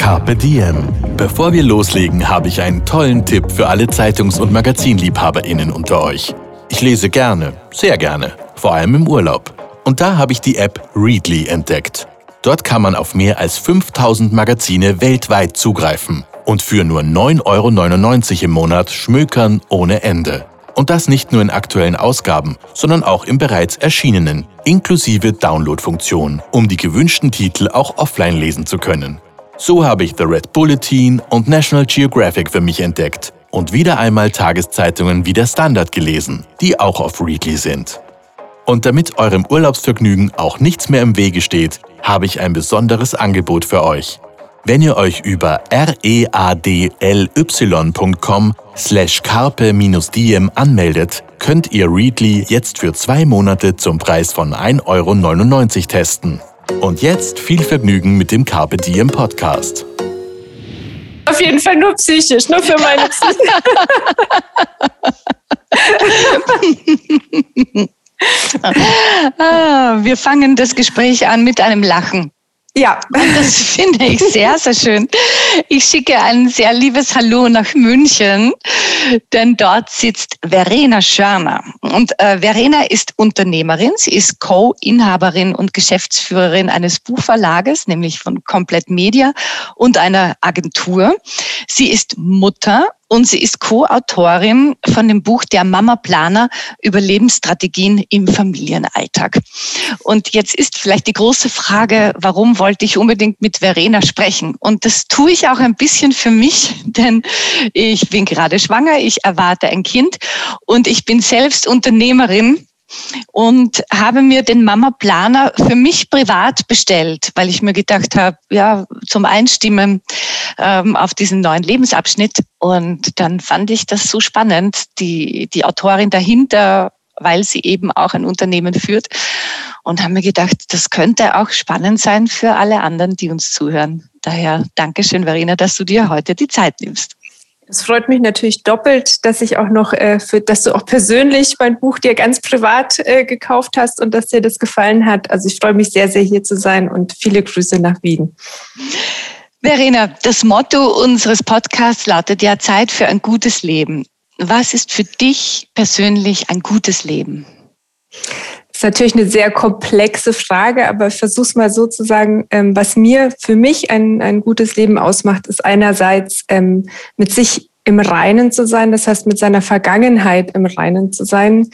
Carpe Diem. Bevor wir loslegen, habe ich einen tollen Tipp für alle Zeitungs- und MagazinliebhaberInnen unter euch. Ich lese gerne, sehr gerne, vor allem im Urlaub. Und da habe ich die App Readly entdeckt. Dort kann man auf mehr als 5000 Magazine weltweit zugreifen und für nur 9,99 Euro im Monat schmökern ohne Ende. Und das nicht nur in aktuellen Ausgaben, sondern auch im bereits erschienenen, inklusive Download-Funktion, um die gewünschten Titel auch offline lesen zu können. So habe ich The Red Bulletin und National Geographic für mich entdeckt und wieder einmal Tageszeitungen wie der Standard gelesen, die auch auf Readly sind. Und damit eurem Urlaubsvergnügen auch nichts mehr im Wege steht, habe ich ein besonderes Angebot für euch. Wenn ihr euch über readly.com slash carpe-diem anmeldet, könnt ihr Readly jetzt für zwei Monate zum Preis von 1,99 Euro testen. Und jetzt viel Vergnügen mit dem Carpe Diem Podcast. Auf jeden Fall nur psychisch, nur für meine Psyche. ah, wir fangen das Gespräch an mit einem Lachen. Ja. Und das finde ich sehr, sehr schön. Ich schicke ein sehr liebes Hallo nach München, denn dort sitzt Verena Schörner. Und äh, Verena ist Unternehmerin, sie ist Co-Inhaberin und Geschäftsführerin eines Buchverlages, nämlich von Komplett Media und einer Agentur. Sie ist Mutter und sie ist Co-Autorin von dem Buch Der Mama Planer über Lebensstrategien im Familienalltag. Und jetzt ist vielleicht die große Frage, warum wollte ich unbedingt mit Verena sprechen? Und das tue ich auch ein bisschen für mich, denn ich bin gerade schwanger, ich erwarte ein Kind und ich bin selbst Unternehmerin und habe mir den Mama Planer für mich privat bestellt, weil ich mir gedacht habe, ja, zum Einstimmen ähm, auf diesen neuen Lebensabschnitt. Und dann fand ich das so spannend, die, die Autorin dahinter, weil sie eben auch ein Unternehmen führt. Und haben mir gedacht, das könnte auch spannend sein für alle anderen, die uns zuhören. Daher Dankeschön, Verena, dass du dir heute die Zeit nimmst. Es freut mich natürlich doppelt, dass ich auch noch, äh, für, dass du auch persönlich mein Buch dir ganz privat äh, gekauft hast und dass dir das gefallen hat. Also ich freue mich sehr, sehr hier zu sein und viele Grüße nach Wien. Verena, das Motto unseres Podcasts lautet ja Zeit für ein gutes Leben. Was ist für dich persönlich ein gutes Leben? Ist natürlich eine sehr komplexe Frage, aber ich versuche es mal so zu sagen. Ähm, was mir für mich ein, ein gutes Leben ausmacht, ist einerseits ähm, mit sich im Reinen zu sein, das heißt mit seiner Vergangenheit im Reinen zu sein,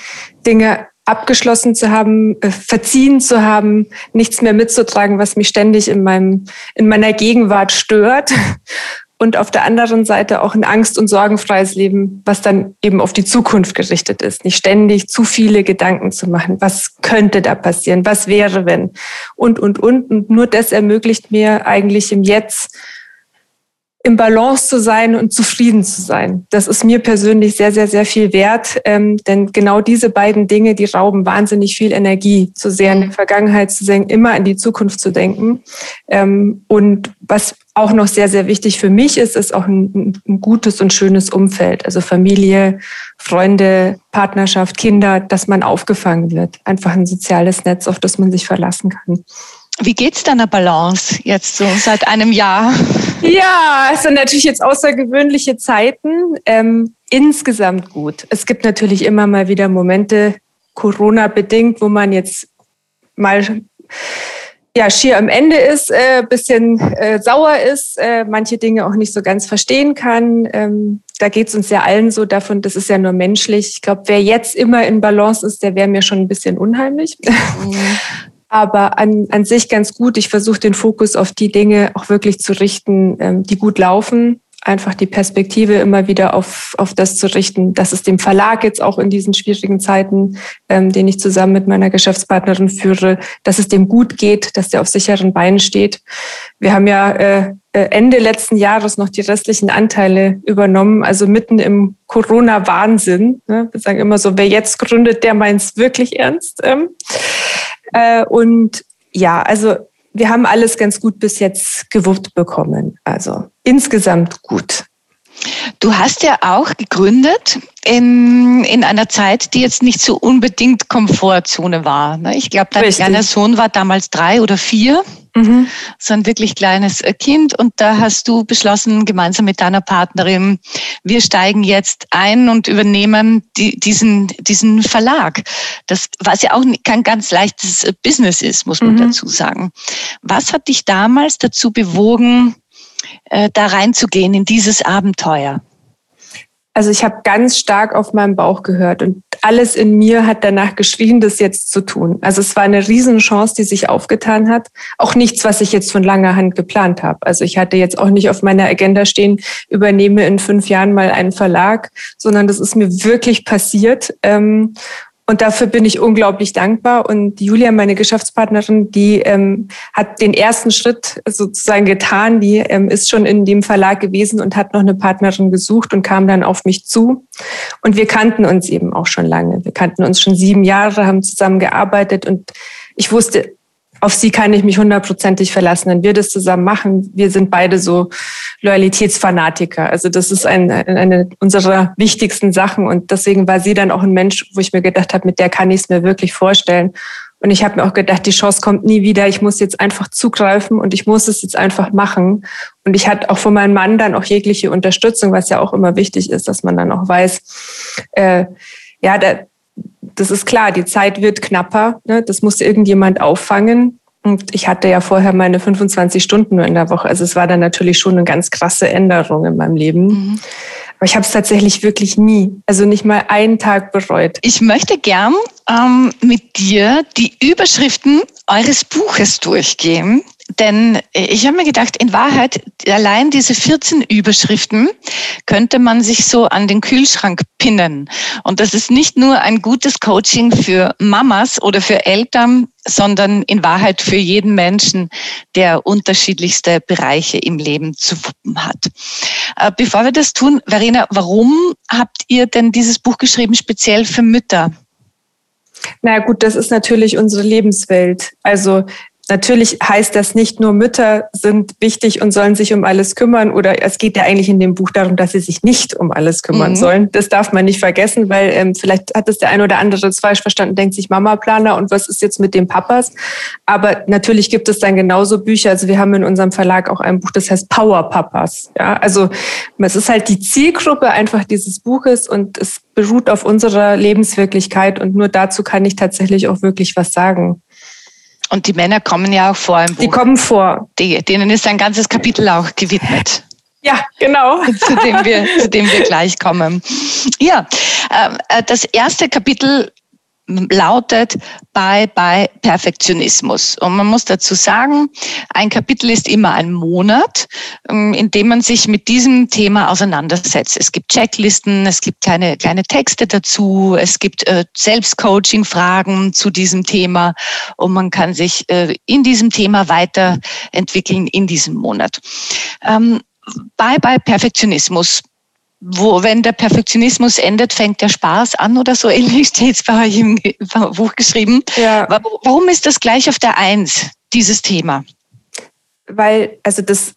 Dinge abgeschlossen zu haben, äh, verziehen zu haben, nichts mehr mitzutragen, was mich ständig in meinem, in meiner Gegenwart stört. Und auf der anderen Seite auch ein angst- und sorgenfreies Leben, was dann eben auf die Zukunft gerichtet ist. Nicht ständig zu viele Gedanken zu machen. Was könnte da passieren? Was wäre, wenn? Und, und, und. Und nur das ermöglicht mir eigentlich im Jetzt im Balance zu sein und zufrieden zu sein. Das ist mir persönlich sehr, sehr, sehr viel wert, ähm, denn genau diese beiden Dinge, die rauben wahnsinnig viel Energie, zu sehr in der Vergangenheit zu denken, immer an die Zukunft zu denken. Ähm, und was auch noch sehr, sehr wichtig für mich ist, ist auch ein, ein gutes und schönes Umfeld, also Familie, Freunde, Partnerschaft, Kinder, dass man aufgefangen wird. Einfach ein soziales Netz, auf das man sich verlassen kann. Wie geht's deiner Balance jetzt so seit einem Jahr? Ja, es sind natürlich jetzt außergewöhnliche Zeiten. Ähm, insgesamt gut. Es gibt natürlich immer mal wieder Momente, Corona-bedingt, wo man jetzt mal ja, schier am Ende ist, äh, bisschen äh, sauer ist, äh, manche Dinge auch nicht so ganz verstehen kann. Ähm, da geht's uns ja allen so davon, das ist ja nur menschlich. Ich glaube, wer jetzt immer in Balance ist, der wäre mir schon ein bisschen unheimlich. Mhm. aber an, an sich ganz gut. Ich versuche den Fokus auf die Dinge auch wirklich zu richten, ähm, die gut laufen. Einfach die Perspektive immer wieder auf, auf das zu richten, dass es dem Verlag jetzt auch in diesen schwierigen Zeiten, ähm, den ich zusammen mit meiner Geschäftspartnerin führe, dass es dem gut geht, dass der auf sicheren Beinen steht. Wir haben ja äh, äh, Ende letzten Jahres noch die restlichen Anteile übernommen, also mitten im Corona-Wahnsinn. Ne? Wir sagen immer so, wer jetzt gründet, der meint es wirklich ernst. Ähm. Äh, und ja, also wir haben alles ganz gut bis jetzt gewuppt bekommen. Also insgesamt gut. Du hast ja auch gegründet in, in einer Zeit, die jetzt nicht so unbedingt Komfortzone war. Ne? Ich glaube, dein Richtig. kleiner Sohn war damals drei oder vier. Mhm. So ein wirklich kleines äh, Kind. Und da hast du beschlossen, gemeinsam mit deiner Partnerin, wir steigen jetzt ein und übernehmen die, diesen, diesen Verlag. Das, was ja auch kein ganz leichtes äh, Business ist, muss man mhm. dazu sagen. Was hat dich damals dazu bewogen, äh, da reinzugehen in dieses Abenteuer? Also ich habe ganz stark auf meinen Bauch gehört und alles in mir hat danach geschrien, das jetzt zu tun. Also es war eine Riesenchance, die sich aufgetan hat. Auch nichts, was ich jetzt von langer Hand geplant habe. Also ich hatte jetzt auch nicht auf meiner Agenda stehen, übernehme in fünf Jahren mal einen Verlag, sondern das ist mir wirklich passiert. Ähm, und dafür bin ich unglaublich dankbar. Und Julia, meine Geschäftspartnerin, die ähm, hat den ersten Schritt sozusagen getan. Die ähm, ist schon in dem Verlag gewesen und hat noch eine Partnerin gesucht und kam dann auf mich zu. Und wir kannten uns eben auch schon lange. Wir kannten uns schon sieben Jahre, haben zusammen gearbeitet und ich wusste, auf sie kann ich mich hundertprozentig verlassen, wenn wir das zusammen machen. Wir sind beide so Loyalitätsfanatiker. Also das ist ein, eine unserer wichtigsten Sachen und deswegen war sie dann auch ein Mensch, wo ich mir gedacht habe, mit der kann ich es mir wirklich vorstellen. Und ich habe mir auch gedacht, die Chance kommt nie wieder. Ich muss jetzt einfach zugreifen und ich muss es jetzt einfach machen. Und ich hatte auch von meinem Mann dann auch jegliche Unterstützung, was ja auch immer wichtig ist, dass man dann auch weiß, äh, ja, da, das ist klar, die Zeit wird knapper. Ne? Das muss irgendjemand auffangen. Und ich hatte ja vorher meine 25 Stunden nur in der Woche. Also es war dann natürlich schon eine ganz krasse Änderung in meinem Leben. Mhm. Aber ich habe es tatsächlich wirklich nie, also nicht mal einen Tag bereut. Ich möchte gern ähm, mit dir die Überschriften eures Buches durchgehen. Denn ich habe mir gedacht, in Wahrheit, allein diese 14 Überschriften könnte man sich so an den Kühlschrank pinnen. Und das ist nicht nur ein gutes Coaching für Mamas oder für Eltern, sondern in Wahrheit für jeden Menschen, der unterschiedlichste Bereiche im Leben zu wuppen hat. Äh, bevor wir das tun, Verena, warum habt ihr denn dieses Buch geschrieben, speziell für Mütter? Na gut, das ist natürlich unsere Lebenswelt. Also Natürlich heißt das nicht nur Mütter sind wichtig und sollen sich um alles kümmern oder es geht ja eigentlich in dem Buch darum, dass sie sich nicht um alles kümmern mhm. sollen. Das darf man nicht vergessen, weil ähm, vielleicht hat es der ein oder andere falsch verstanden, denkt sich Mama Planer und was ist jetzt mit den Papas? Aber natürlich gibt es dann genauso Bücher. Also wir haben in unserem Verlag auch ein Buch, das heißt Power Papas. Ja, also es ist halt die Zielgruppe einfach dieses Buches und es beruht auf unserer Lebenswirklichkeit und nur dazu kann ich tatsächlich auch wirklich was sagen. Und die Männer kommen ja auch vor im Buch. Die kommen vor. Die, denen ist ein ganzes Kapitel auch gewidmet. Ja, genau. zu, dem wir, zu dem wir gleich kommen. Ja, ähm, äh, das erste Kapitel lautet Bye Bye Perfektionismus. Und man muss dazu sagen, ein Kapitel ist immer ein Monat, ähm, in dem man sich mit diesem Thema auseinandersetzt. Es gibt Checklisten, es gibt kleine, kleine Texte dazu, es gibt äh, Selbstcoaching-Fragen zu diesem Thema und man kann sich äh, in diesem Thema weiterentwickeln in diesem Monat. Ähm, Bye Bye Perfektionismus wo, wenn der Perfektionismus endet, fängt der Spaß an oder so ähnlich steht es bei euch im Buch geschrieben. Ja. Warum ist das gleich auf der Eins, dieses Thema? Weil, also das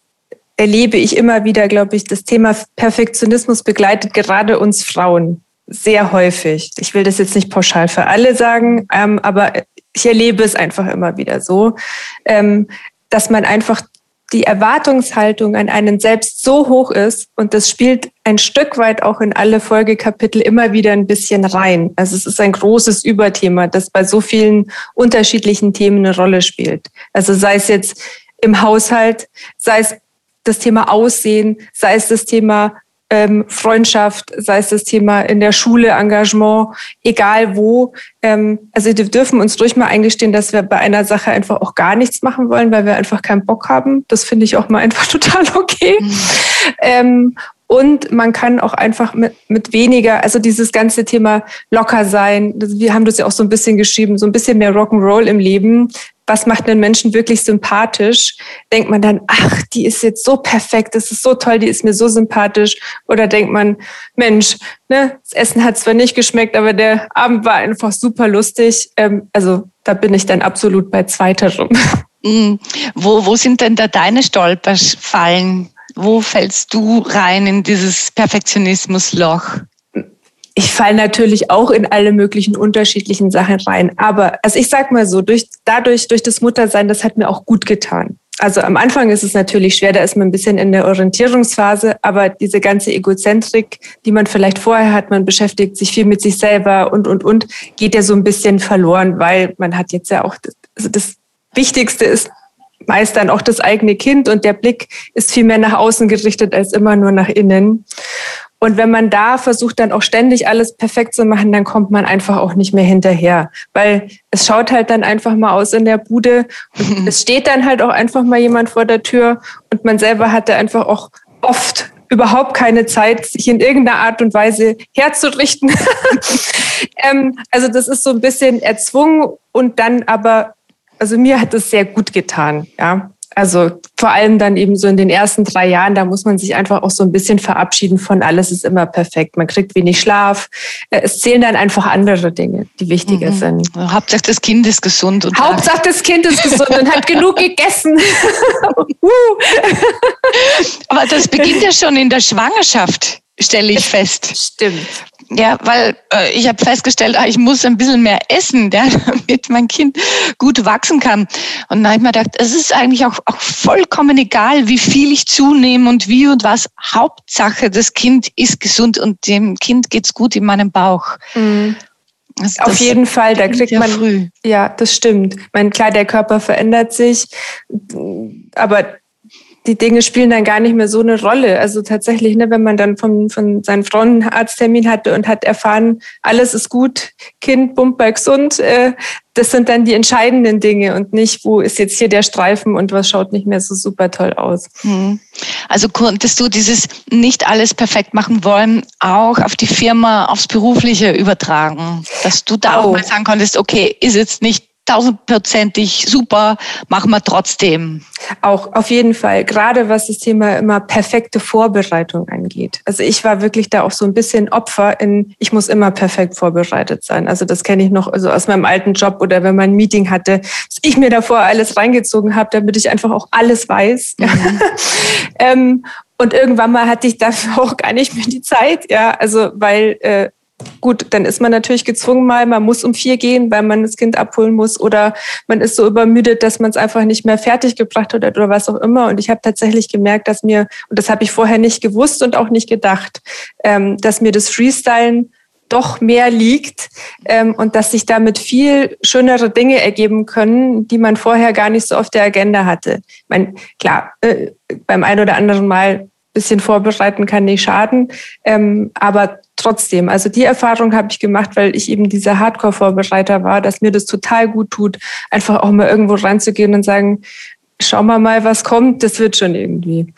erlebe ich immer wieder, glaube ich, das Thema Perfektionismus begleitet gerade uns Frauen sehr häufig. Ich will das jetzt nicht pauschal für alle sagen, ähm, aber ich erlebe es einfach immer wieder so, ähm, dass man einfach die Erwartungshaltung an einen selbst so hoch ist und das spielt ein Stück weit auch in alle Folgekapitel immer wieder ein bisschen rein. Also es ist ein großes Überthema, das bei so vielen unterschiedlichen Themen eine Rolle spielt. Also sei es jetzt im Haushalt, sei es das Thema Aussehen, sei es das Thema ähm, Freundschaft, sei es das Thema in der Schule, Engagement, egal wo. Ähm, also wir dürfen uns durch mal eingestehen, dass wir bei einer Sache einfach auch gar nichts machen wollen, weil wir einfach keinen Bock haben. Das finde ich auch mal einfach total okay. Mhm. Ähm, und man kann auch einfach mit, mit weniger, also dieses ganze Thema locker sein, wir haben das ja auch so ein bisschen geschrieben, so ein bisschen mehr Rock'n'Roll im Leben. Was macht einen Menschen wirklich sympathisch, denkt man dann, ach, die ist jetzt so perfekt, das ist so toll, die ist mir so sympathisch. Oder denkt man, Mensch, ne, das Essen hat zwar nicht geschmeckt, aber der Abend war einfach super lustig. Ähm, also da bin ich dann absolut bei zweiterem. Mhm. Wo, wo sind denn da deine Stolperfallen? Wo fällst du rein in dieses Perfektionismusloch? Ich falle natürlich auch in alle möglichen unterschiedlichen Sachen rein. Aber also ich sag mal so, durch, dadurch, durch das Muttersein, das hat mir auch gut getan. Also am Anfang ist es natürlich schwer, da ist man ein bisschen in der Orientierungsphase, aber diese ganze Egozentrik, die man vielleicht vorher hat, man beschäftigt sich viel mit sich selber und, und, und, geht ja so ein bisschen verloren, weil man hat jetzt ja auch, also das Wichtigste ist meist dann auch das eigene Kind und der Blick ist viel mehr nach außen gerichtet als immer nur nach innen. Und wenn man da versucht, dann auch ständig alles perfekt zu machen, dann kommt man einfach auch nicht mehr hinterher. Weil es schaut halt dann einfach mal aus in der Bude und es steht dann halt auch einfach mal jemand vor der Tür und man selber hatte einfach auch oft überhaupt keine Zeit, sich in irgendeiner Art und Weise herzurichten. ähm, also das ist so ein bisschen erzwungen und dann aber, also mir hat es sehr gut getan, ja. Also vor allem dann eben so in den ersten drei Jahren, da muss man sich einfach auch so ein bisschen verabschieden von alles ist immer perfekt. Man kriegt wenig Schlaf. Äh, es zählen dann einfach andere Dinge, die wichtiger mhm. sind. Hauptsache das Kind ist gesund. Und Hauptsache das Kind ist gesund und hat genug gegessen. Aber das beginnt ja schon in der Schwangerschaft, stelle ich fest. Stimmt. Ja, weil äh, ich habe festgestellt, ah, ich muss ein bisschen mehr essen, ja, damit mein Kind gut wachsen kann. Und dann habe ich mir gedacht, es ist eigentlich auch, auch vollkommen egal, wie viel ich zunehme und wie und was. Hauptsache, das Kind ist gesund und dem Kind geht's gut in meinem Bauch. Mhm. Also Auf jeden Fall, da kriegt man. Früh. Ja, das stimmt. Mein klar, der Körper verändert sich, aber die Dinge spielen dann gar nicht mehr so eine Rolle. Also tatsächlich, ne, wenn man dann von, von seinem Frauenarzttermin hatte und hat erfahren, alles ist gut, Kind, Bumper gesund, äh, das sind dann die entscheidenden Dinge und nicht, wo ist jetzt hier der Streifen und was schaut nicht mehr so super toll aus. Hm. Also konntest du dieses nicht alles perfekt machen wollen auch auf die Firma, aufs Berufliche übertragen, dass du da oh. auch mal sagen konntest, okay, ist jetzt nicht tausendprozentig super, machen wir trotzdem. Auch auf jeden Fall, gerade was das Thema immer perfekte Vorbereitung angeht. Also ich war wirklich da auch so ein bisschen Opfer in, ich muss immer perfekt vorbereitet sein. Also das kenne ich noch also aus meinem alten Job oder wenn man ein Meeting hatte, dass ich mir davor alles reingezogen habe, damit ich einfach auch alles weiß. Mhm. ähm, und irgendwann mal hatte ich dafür auch gar nicht mehr die Zeit, ja, also weil äh, Gut, dann ist man natürlich gezwungen mal, man muss um vier gehen, weil man das Kind abholen muss oder man ist so übermüdet, dass man es einfach nicht mehr fertig gebracht hat oder was auch immer. Und ich habe tatsächlich gemerkt, dass mir, und das habe ich vorher nicht gewusst und auch nicht gedacht, ähm, dass mir das Freestylen doch mehr liegt ähm, und dass sich damit viel schönere Dinge ergeben können, die man vorher gar nicht so auf der Agenda hatte. Ich meine, klar, äh, beim einen oder anderen Mal bisschen vorbereiten kann nicht schaden. Ähm, aber trotzdem, also die Erfahrung habe ich gemacht, weil ich eben dieser Hardcore-Vorbereiter war, dass mir das total gut tut, einfach auch mal irgendwo reinzugehen und sagen, schauen wir mal, was kommt, das wird schon irgendwie.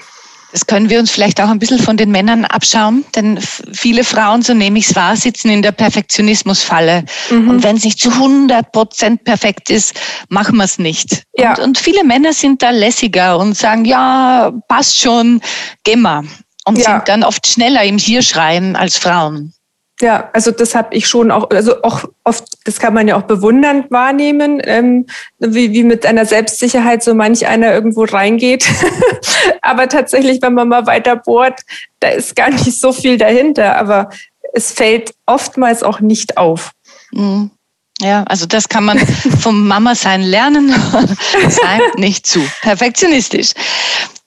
Das können wir uns vielleicht auch ein bisschen von den Männern abschauen, denn viele Frauen, so nehme ich es wahr, sitzen in der Perfektionismusfalle. Mhm. Und wenn es nicht zu 100 Prozent perfekt ist, machen wir es nicht. Ja. Und, und, viele Männer sind da lässiger und sagen, ja, passt schon, geh mal. Und ja. sind dann oft schneller im Hierschreien als Frauen. Ja, also das habe ich schon auch, also auch oft, das kann man ja auch bewundernd wahrnehmen, ähm, wie, wie mit einer Selbstsicherheit so manch einer irgendwo reingeht. aber tatsächlich, wenn man mal weiter bohrt, da ist gar nicht so viel dahinter, aber es fällt oftmals auch nicht auf. Mhm. Ja, also das kann man vom Mama sein lernen. Sei nicht zu perfektionistisch.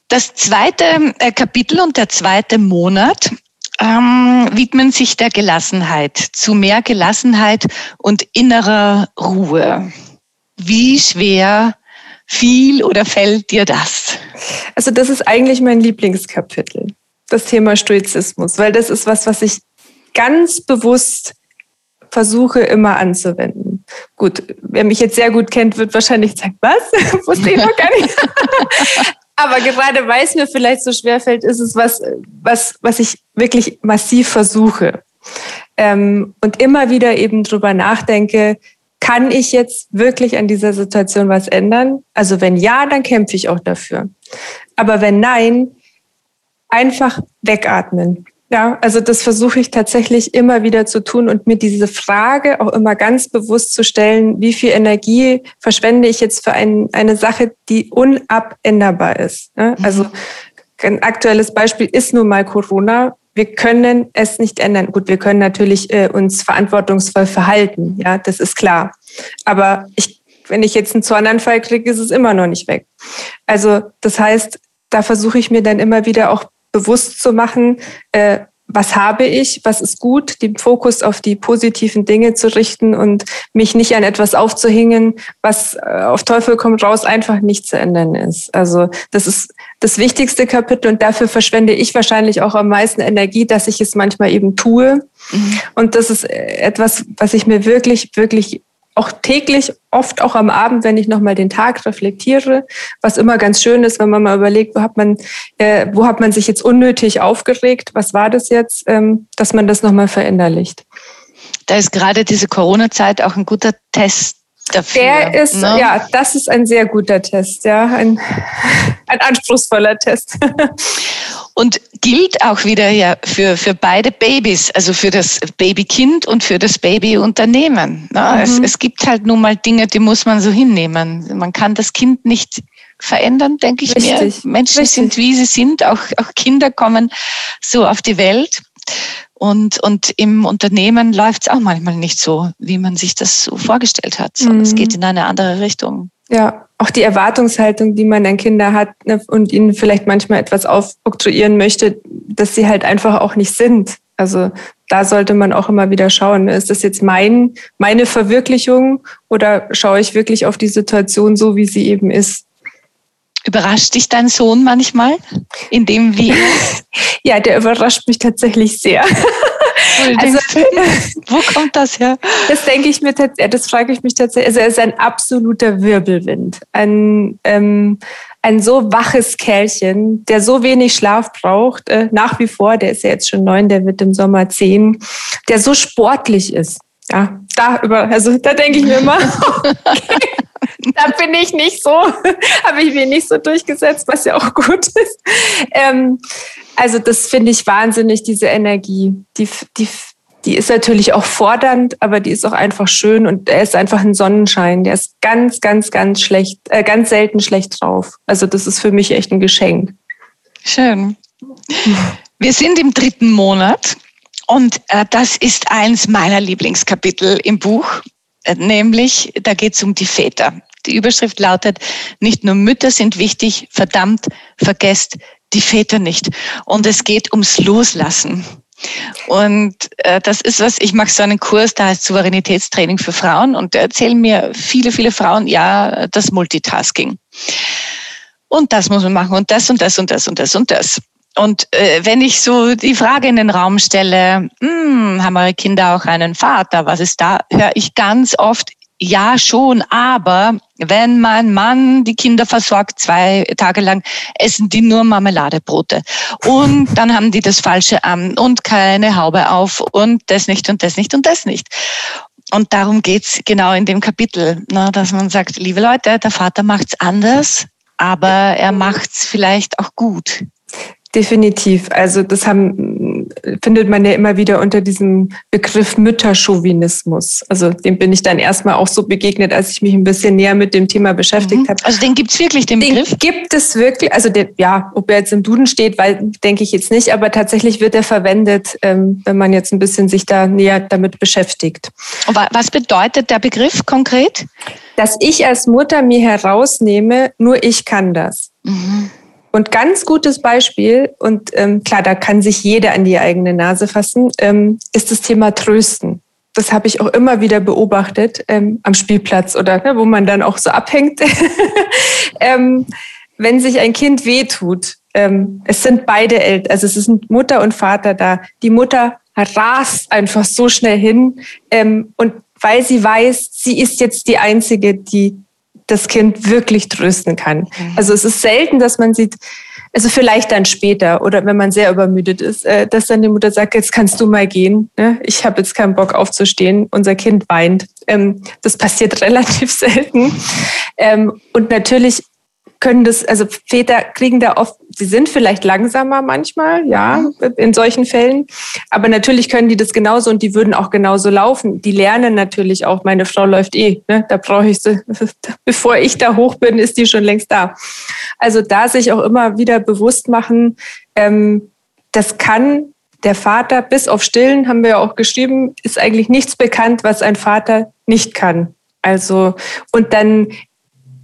Das zweite äh, Kapitel und der zweite Monat ähm, widmen sich der Gelassenheit, zu mehr Gelassenheit und innerer Ruhe. Wie schwer fiel oder fällt dir das? Also das ist eigentlich mein Lieblingskapitel, das Thema Stoizismus, weil das ist was, was ich ganz bewusst versuche immer anzuwenden. Gut, wer mich jetzt sehr gut kennt, wird wahrscheinlich sagen, was? Wusste ich noch gar nicht. Aber gerade weil es mir vielleicht so schwer fällt, ist es was, was, was ich wirklich massiv versuche. Ähm, und immer wieder eben drüber nachdenke, kann ich jetzt wirklich an dieser Situation was ändern? Also wenn ja, dann kämpfe ich auch dafür. Aber wenn nein, einfach wegatmen. Ja, also das versuche ich tatsächlich immer wieder zu tun und mir diese Frage auch immer ganz bewusst zu stellen, wie viel Energie verschwende ich jetzt für ein, eine Sache, die unabänderbar ist. Also mhm. ein aktuelles Beispiel ist nun mal Corona. Wir können es nicht ändern. Gut, wir können natürlich äh, uns verantwortungsvoll verhalten. Ja, das ist klar. Aber ich, wenn ich jetzt einen Zornanfall kriege, ist es immer noch nicht weg. Also das heißt, da versuche ich mir dann immer wieder auch bewusst zu machen, äh, was habe ich, was ist gut, den Fokus auf die positiven Dinge zu richten und mich nicht an etwas aufzuhängen, was äh, auf Teufel kommt raus einfach nicht zu ändern ist. Also das ist das wichtigste Kapitel und dafür verschwende ich wahrscheinlich auch am meisten Energie, dass ich es manchmal eben tue. Mhm. Und das ist äh, etwas, was ich mir wirklich, wirklich auch täglich, oft auch am Abend, wenn ich nochmal den Tag reflektiere, was immer ganz schön ist, wenn man mal überlegt, wo hat man, äh, wo hat man sich jetzt unnötig aufgeregt, was war das jetzt, ähm, dass man das nochmal verinnerlichst. Da ist gerade diese Corona-Zeit auch ein guter Test dafür. Der ist, ne? ja, das ist ein sehr guter Test, ja, ein, ein anspruchsvoller Test. Und gilt auch wieder ja für, für beide Babys, also für das Babykind und für das Babyunternehmen. Ne? Mhm. Es, es gibt halt nun mal Dinge, die muss man so hinnehmen. Man kann das Kind nicht verändern, denke ich Richtig. mir. Menschen Richtig. sind, wie sie sind. Auch, auch Kinder kommen so auf die Welt. Und, und im Unternehmen läuft es auch manchmal nicht so, wie man sich das so vorgestellt hat, sondern mhm. es geht in eine andere Richtung. Ja, auch die Erwartungshaltung, die man an Kinder hat ne, und ihnen vielleicht manchmal etwas aufoktroyieren möchte, dass sie halt einfach auch nicht sind. Also da sollte man auch immer wieder schauen, ist das jetzt mein, meine Verwirklichung oder schaue ich wirklich auf die Situation so, wie sie eben ist? Überrascht dich dein Sohn manchmal in dem wie? ja, der überrascht mich tatsächlich sehr. Also, wo kommt das her? Das denke ich mir tatsächlich, das frage ich mich tatsächlich. Also er ist ein absoluter Wirbelwind. Ein, ähm, ein so waches Kerlchen, der so wenig Schlaf braucht, äh, nach wie vor, der ist ja jetzt schon neun, der wird im Sommer zehn, der so sportlich ist. Ja, da über, also da denke ich mir immer, da bin ich nicht so, habe ich mir nicht so durchgesetzt, was ja auch gut ist. Ähm, also das finde ich wahnsinnig, diese Energie. Die, die, die ist natürlich auch fordernd, aber die ist auch einfach schön und er ist einfach ein Sonnenschein. Der ist ganz, ganz, ganz schlecht, äh, ganz selten schlecht drauf. Also das ist für mich echt ein Geschenk. Schön. Wir sind im dritten Monat und äh, das ist eins meiner Lieblingskapitel im Buch, äh, nämlich da geht es um die Väter. Die Überschrift lautet, nicht nur Mütter sind wichtig, verdammt, vergesst die Väter nicht. Und es geht ums Loslassen. Und äh, das ist was, ich mache so einen Kurs, da heißt Souveränitätstraining für Frauen und da erzählen mir viele, viele Frauen, ja, das Multitasking. Und das muss man machen und das und das und das und das und das. Und äh, wenn ich so die Frage in den Raum stelle, hm, haben eure Kinder auch einen Vater, was ist da, höre ich ganz oft, ja schon, aber wenn mein Mann die Kinder versorgt zwei Tage lang, essen die nur Marmeladebrote. Und dann haben die das Falsche an und keine Haube auf und das nicht und das nicht und das nicht. Und darum geht's genau in dem Kapitel, ne, dass man sagt, liebe Leute, der Vater macht's anders, aber er macht's vielleicht auch gut. Definitiv. Also das haben, findet man ja immer wieder unter diesem Begriff Mütterchauvinismus. Also dem bin ich dann erstmal auch so begegnet, als ich mich ein bisschen näher mit dem Thema beschäftigt mhm. habe. Also den gibt's wirklich, den, den Begriff? gibt es wirklich. Also der, ja, ob er jetzt im Duden steht, weil denke ich jetzt nicht, aber tatsächlich wird er verwendet, ähm, wenn man jetzt ein bisschen sich da näher damit beschäftigt. Und was bedeutet der Begriff konkret? Dass ich als Mutter mir herausnehme, nur ich kann das. Mhm. Und ganz gutes Beispiel, und ähm, klar, da kann sich jeder an die eigene Nase fassen, ähm, ist das Thema Trösten. Das habe ich auch immer wieder beobachtet ähm, am Spielplatz oder ne, wo man dann auch so abhängt. ähm, wenn sich ein Kind wehtut, ähm, es sind beide Eltern, also es sind Mutter und Vater da. Die Mutter rast einfach so schnell hin ähm, und weil sie weiß, sie ist jetzt die Einzige, die das Kind wirklich trösten kann. Mhm. Also es ist selten, dass man sieht, also vielleicht dann später oder wenn man sehr übermüdet ist, äh, dass dann die Mutter sagt, jetzt kannst du mal gehen. Ne? Ich habe jetzt keinen Bock aufzustehen. Unser Kind weint. Ähm, das passiert relativ selten. Ähm, und natürlich können das, also Väter kriegen da oft, sie sind vielleicht langsamer manchmal, ja, in solchen Fällen. Aber natürlich können die das genauso und die würden auch genauso laufen. Die lernen natürlich auch, meine Frau läuft eh, ne? da brauche ich sie, bevor ich da hoch bin, ist die schon längst da. Also da sich auch immer wieder bewusst machen, ähm, das kann der Vater, bis auf Stillen haben wir ja auch geschrieben, ist eigentlich nichts bekannt, was ein Vater nicht kann. Also, und dann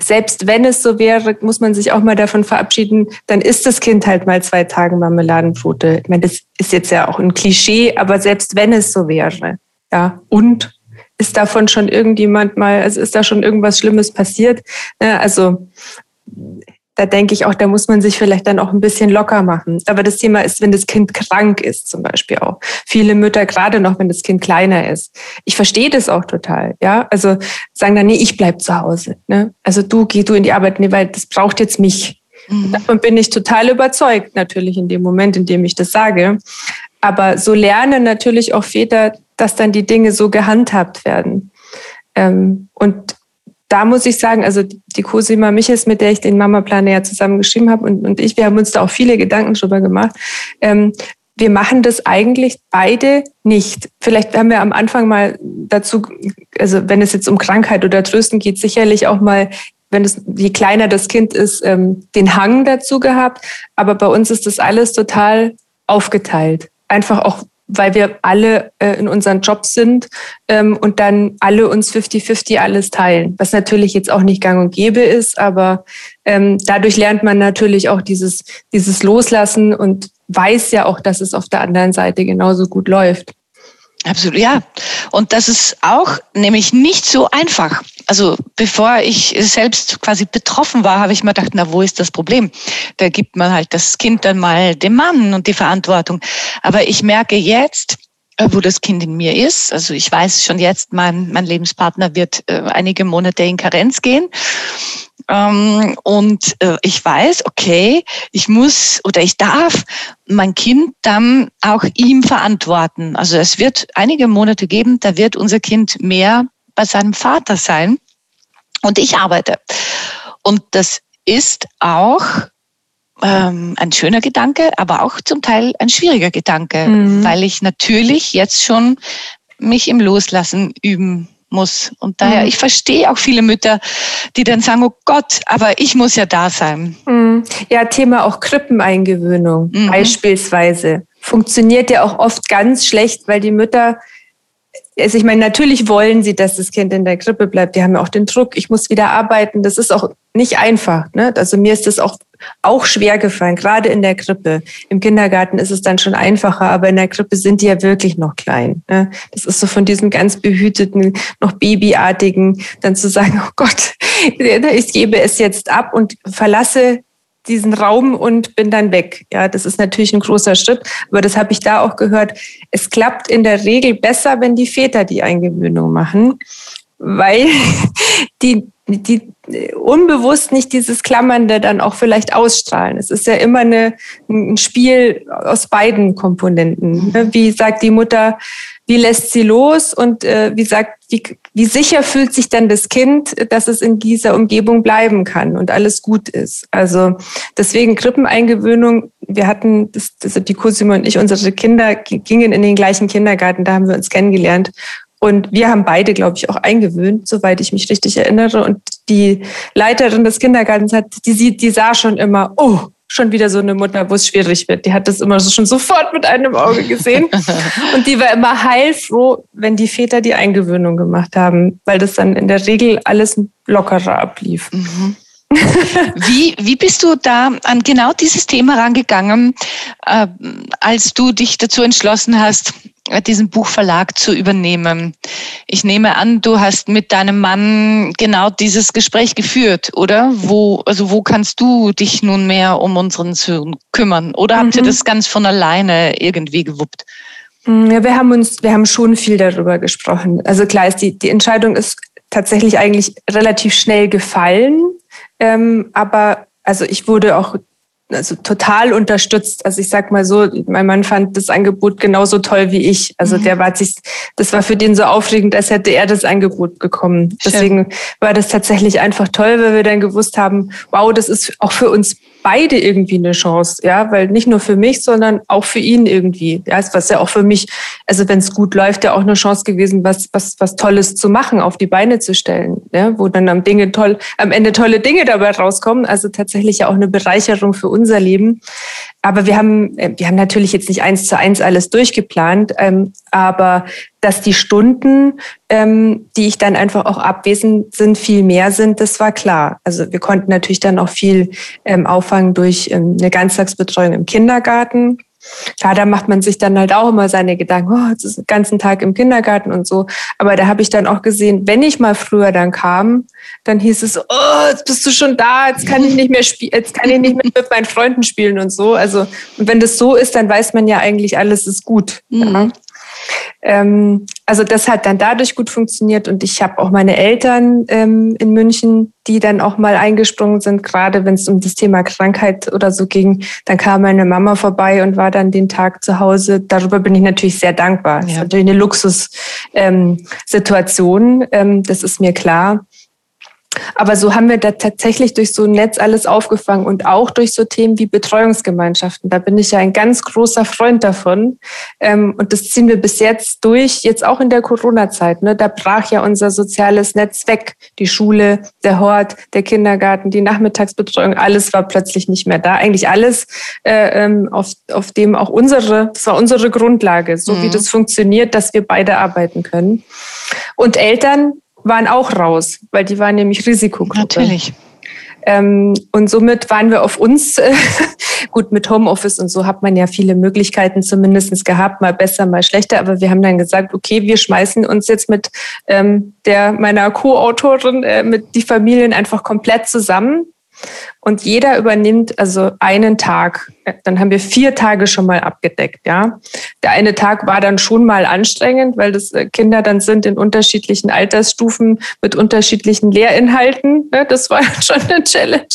selbst wenn es so wäre, muss man sich auch mal davon verabschieden, dann ist das Kind halt mal zwei Tage Marmeladenbrote. Ich meine, das ist jetzt ja auch ein Klischee, aber selbst wenn es so wäre, ja, und ist davon schon irgendjemand mal, also ist da schon irgendwas Schlimmes passiert? Ne, also da denke ich auch, da muss man sich vielleicht dann auch ein bisschen locker machen. Aber das Thema ist, wenn das Kind krank ist, zum Beispiel auch. Viele Mütter, gerade noch, wenn das Kind kleiner ist. Ich verstehe das auch total, ja. Also sagen dann, nee, ich bleib zu Hause. Ne? Also du, geh du in die Arbeit, nee, weil das braucht jetzt mich. Mhm. Davon bin ich total überzeugt, natürlich in dem Moment, in dem ich das sage. Aber so lernen natürlich auch Väter, dass dann die Dinge so gehandhabt werden. Ähm, und da muss ich sagen, also die Cosima Michels, mit der ich den Mama-Planer ja zusammen geschrieben habe und, und ich, wir haben uns da auch viele Gedanken drüber gemacht. Ähm, wir machen das eigentlich beide nicht. Vielleicht haben wir am Anfang mal dazu, also wenn es jetzt um Krankheit oder Trösten geht, sicherlich auch mal, wenn es, je kleiner das Kind ist, ähm, den Hang dazu gehabt. Aber bei uns ist das alles total aufgeteilt. Einfach auch weil wir alle äh, in unseren Jobs sind ähm, und dann alle uns 50-50 alles teilen, was natürlich jetzt auch nicht gang und gäbe ist, aber ähm, dadurch lernt man natürlich auch dieses, dieses Loslassen und weiß ja auch, dass es auf der anderen Seite genauso gut läuft. Absolut, ja. Und das ist auch nämlich nicht so einfach. Also bevor ich selbst quasi betroffen war, habe ich mir gedacht, na, wo ist das Problem? Da gibt man halt das Kind dann mal dem Mann und die Verantwortung. Aber ich merke jetzt, äh, wo das Kind in mir ist. Also ich weiß schon jetzt, mein, mein Lebenspartner wird äh, einige Monate in Karenz gehen. Ähm, und äh, ich weiß, okay, ich muss oder ich darf mein Kind dann auch ihm verantworten. Also es wird einige Monate geben, da wird unser Kind mehr bei seinem Vater sein und ich arbeite. Und das ist auch ähm, ein schöner Gedanke, aber auch zum Teil ein schwieriger Gedanke, mhm. weil ich natürlich jetzt schon mich im Loslassen üben muss. Und daher, mhm. ich verstehe auch viele Mütter, die dann sagen, oh Gott, aber ich muss ja da sein. Mhm. Ja, Thema auch Krippeneingewöhnung mhm. beispielsweise. Funktioniert ja auch oft ganz schlecht, weil die Mütter also ich meine, natürlich wollen sie, dass das Kind in der Krippe bleibt. Die haben ja auch den Druck, ich muss wieder arbeiten. Das ist auch nicht einfach. Ne? Also mir ist das auch, auch schwer gefallen, gerade in der Krippe. Im Kindergarten ist es dann schon einfacher, aber in der Krippe sind die ja wirklich noch klein. Ne? Das ist so von diesem ganz behüteten, noch babyartigen, dann zu sagen, oh Gott, ich gebe es jetzt ab und verlasse diesen Raum und bin dann weg. Ja, das ist natürlich ein großer Schritt, aber das habe ich da auch gehört. Es klappt in der Regel besser, wenn die Väter die Eingewöhnung machen, weil die, die unbewusst nicht dieses Klammernde dann auch vielleicht ausstrahlen. Es ist ja immer eine, ein Spiel aus beiden Komponenten. Ne? Wie sagt die Mutter, wie lässt sie los und äh, wie sagt, wie, wie sicher fühlt sich dann das Kind, dass es in dieser Umgebung bleiben kann und alles gut ist. Also deswegen Krippeneingewöhnung. Wir hatten, das, das die Cosima und ich, unsere Kinder gingen in den gleichen Kindergarten, da haben wir uns kennengelernt. Und wir haben beide, glaube ich, auch eingewöhnt, soweit ich mich richtig erinnere. Und die Leiterin des Kindergartens hat, die, die sah schon immer, oh, schon wieder so eine Mutter, wo es schwierig wird. Die hat das immer schon sofort mit einem Auge gesehen. Und die war immer heilfroh, wenn die Väter die Eingewöhnung gemacht haben, weil das dann in der Regel alles lockerer ablief. Mhm. Wie, wie bist du da an genau dieses Thema rangegangen, äh, als du dich dazu entschlossen hast, diesen Buchverlag zu übernehmen? Ich nehme an, du hast mit deinem Mann genau dieses Gespräch geführt, oder? Wo, also wo kannst du dich nun mehr um unseren Sohn kümmern? Oder habt ihr mhm. das ganz von alleine irgendwie gewuppt? Mm, ja, wir haben uns, wir haben schon viel darüber gesprochen. Also klar ist die, die Entscheidung ist tatsächlich eigentlich relativ schnell gefallen. Ähm, aber also ich wurde auch also total unterstützt. Also ich sag mal so, mein Mann fand das Angebot genauso toll wie ich. Also mhm. der war sich, das war für den so aufregend, als hätte er das Angebot bekommen. Schön. Deswegen war das tatsächlich einfach toll, weil wir dann gewusst haben, wow, das ist auch für uns beide irgendwie eine Chance, ja, weil nicht nur für mich, sondern auch für ihn irgendwie. Ja, was ja auch für mich, also wenn es gut läuft, ja auch eine Chance gewesen, was was was Tolles zu machen, auf die Beine zu stellen, ja, wo dann am Dinge toll, am Ende tolle Dinge dabei rauskommen. Also tatsächlich ja auch eine Bereicherung für unser Leben. Aber wir haben, äh, wir haben natürlich jetzt nicht eins zu eins alles durchgeplant, ähm, aber dass die Stunden, ähm, die ich dann einfach auch abwesend sind, viel mehr sind, das war klar. Also wir konnten natürlich dann auch viel ähm, auffangen durch ähm, eine Ganztagsbetreuung im Kindergarten. Klar, da macht man sich dann halt auch immer seine Gedanken, oh, jetzt ist den ganzen Tag im Kindergarten und so. Aber da habe ich dann auch gesehen, wenn ich mal früher dann kam, dann hieß es, oh, jetzt bist du schon da, jetzt kann ich nicht mehr spielen, jetzt kann ich nicht mehr mit meinen Freunden spielen und so. Also, und wenn das so ist, dann weiß man ja eigentlich, alles ist gut. Mhm. Ja. Ähm, also das hat dann dadurch gut funktioniert und ich habe auch meine Eltern ähm, in München, die dann auch mal eingesprungen sind, gerade wenn es um das Thema Krankheit oder so ging. Dann kam meine Mama vorbei und war dann den Tag zu Hause. Darüber bin ich natürlich sehr dankbar. Ja. Das ist natürlich eine Luxussituation, ähm, ähm, das ist mir klar. Aber so haben wir da tatsächlich durch so ein Netz alles aufgefangen und auch durch so Themen wie Betreuungsgemeinschaften. Da bin ich ja ein ganz großer Freund davon. Ähm, und das ziehen wir bis jetzt durch, jetzt auch in der Corona-Zeit. Ne? Da brach ja unser soziales Netz weg. Die Schule, der Hort, der Kindergarten, die Nachmittagsbetreuung, alles war plötzlich nicht mehr da. Eigentlich alles, äh, ähm, auf, auf dem auch unsere, das war unsere Grundlage, so mhm. wie das funktioniert, dass wir beide arbeiten können. Und Eltern waren auch raus, weil die waren nämlich Risikogruppe. Natürlich. Ähm, und somit waren wir auf uns, äh, gut mit Homeoffice und so hat man ja viele Möglichkeiten zumindest gehabt, mal besser, mal schlechter, aber wir haben dann gesagt, okay, wir schmeißen uns jetzt mit ähm, der meiner Co-Autorin, äh, mit die Familien einfach komplett zusammen und jeder übernimmt also einen Tag. Dann haben wir vier Tage schon mal abgedeckt, ja. Der eine Tag war dann schon mal anstrengend, weil das äh, Kinder dann sind in unterschiedlichen Altersstufen mit unterschiedlichen Lehrinhalten. Das war schon eine Challenge.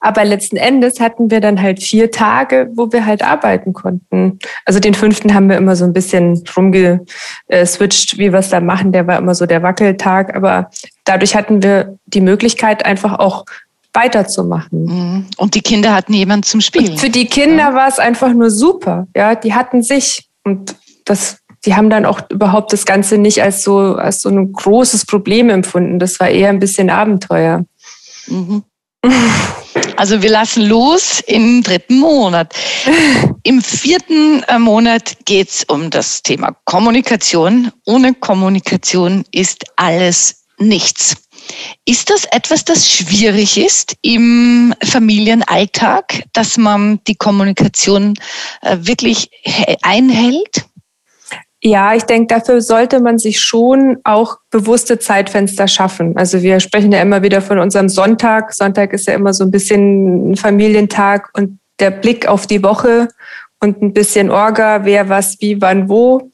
Aber letzten Endes hatten wir dann halt vier Tage, wo wir halt arbeiten konnten. Also den fünften haben wir immer so ein bisschen rumgeswitcht, wie wir es da machen. Der war immer so der Wackeltag. Aber dadurch hatten wir die Möglichkeit, einfach auch weiterzumachen. Mhm. Und die Kinder hatten jemanden zum Spielen. Und für die Kinder ja. war es einfach nur super. Ja, die hatten sich und das, die haben dann auch überhaupt das Ganze nicht als so, als so ein großes Problem empfunden. Das war eher ein bisschen Abenteuer. Mhm. Also wir lassen los im dritten Monat. Im vierten äh, Monat geht es um das Thema Kommunikation. Ohne Kommunikation ist alles nichts. Ist das etwas, das schwierig ist im Familienalltag, dass man die Kommunikation äh, wirklich einhält? Ja, ich denke, dafür sollte man sich schon auch bewusste Zeitfenster schaffen. Also wir sprechen ja immer wieder von unserem Sonntag. Sonntag ist ja immer so ein bisschen ein Familientag und der Blick auf die Woche und ein bisschen Orga, wer was, wie, wann, wo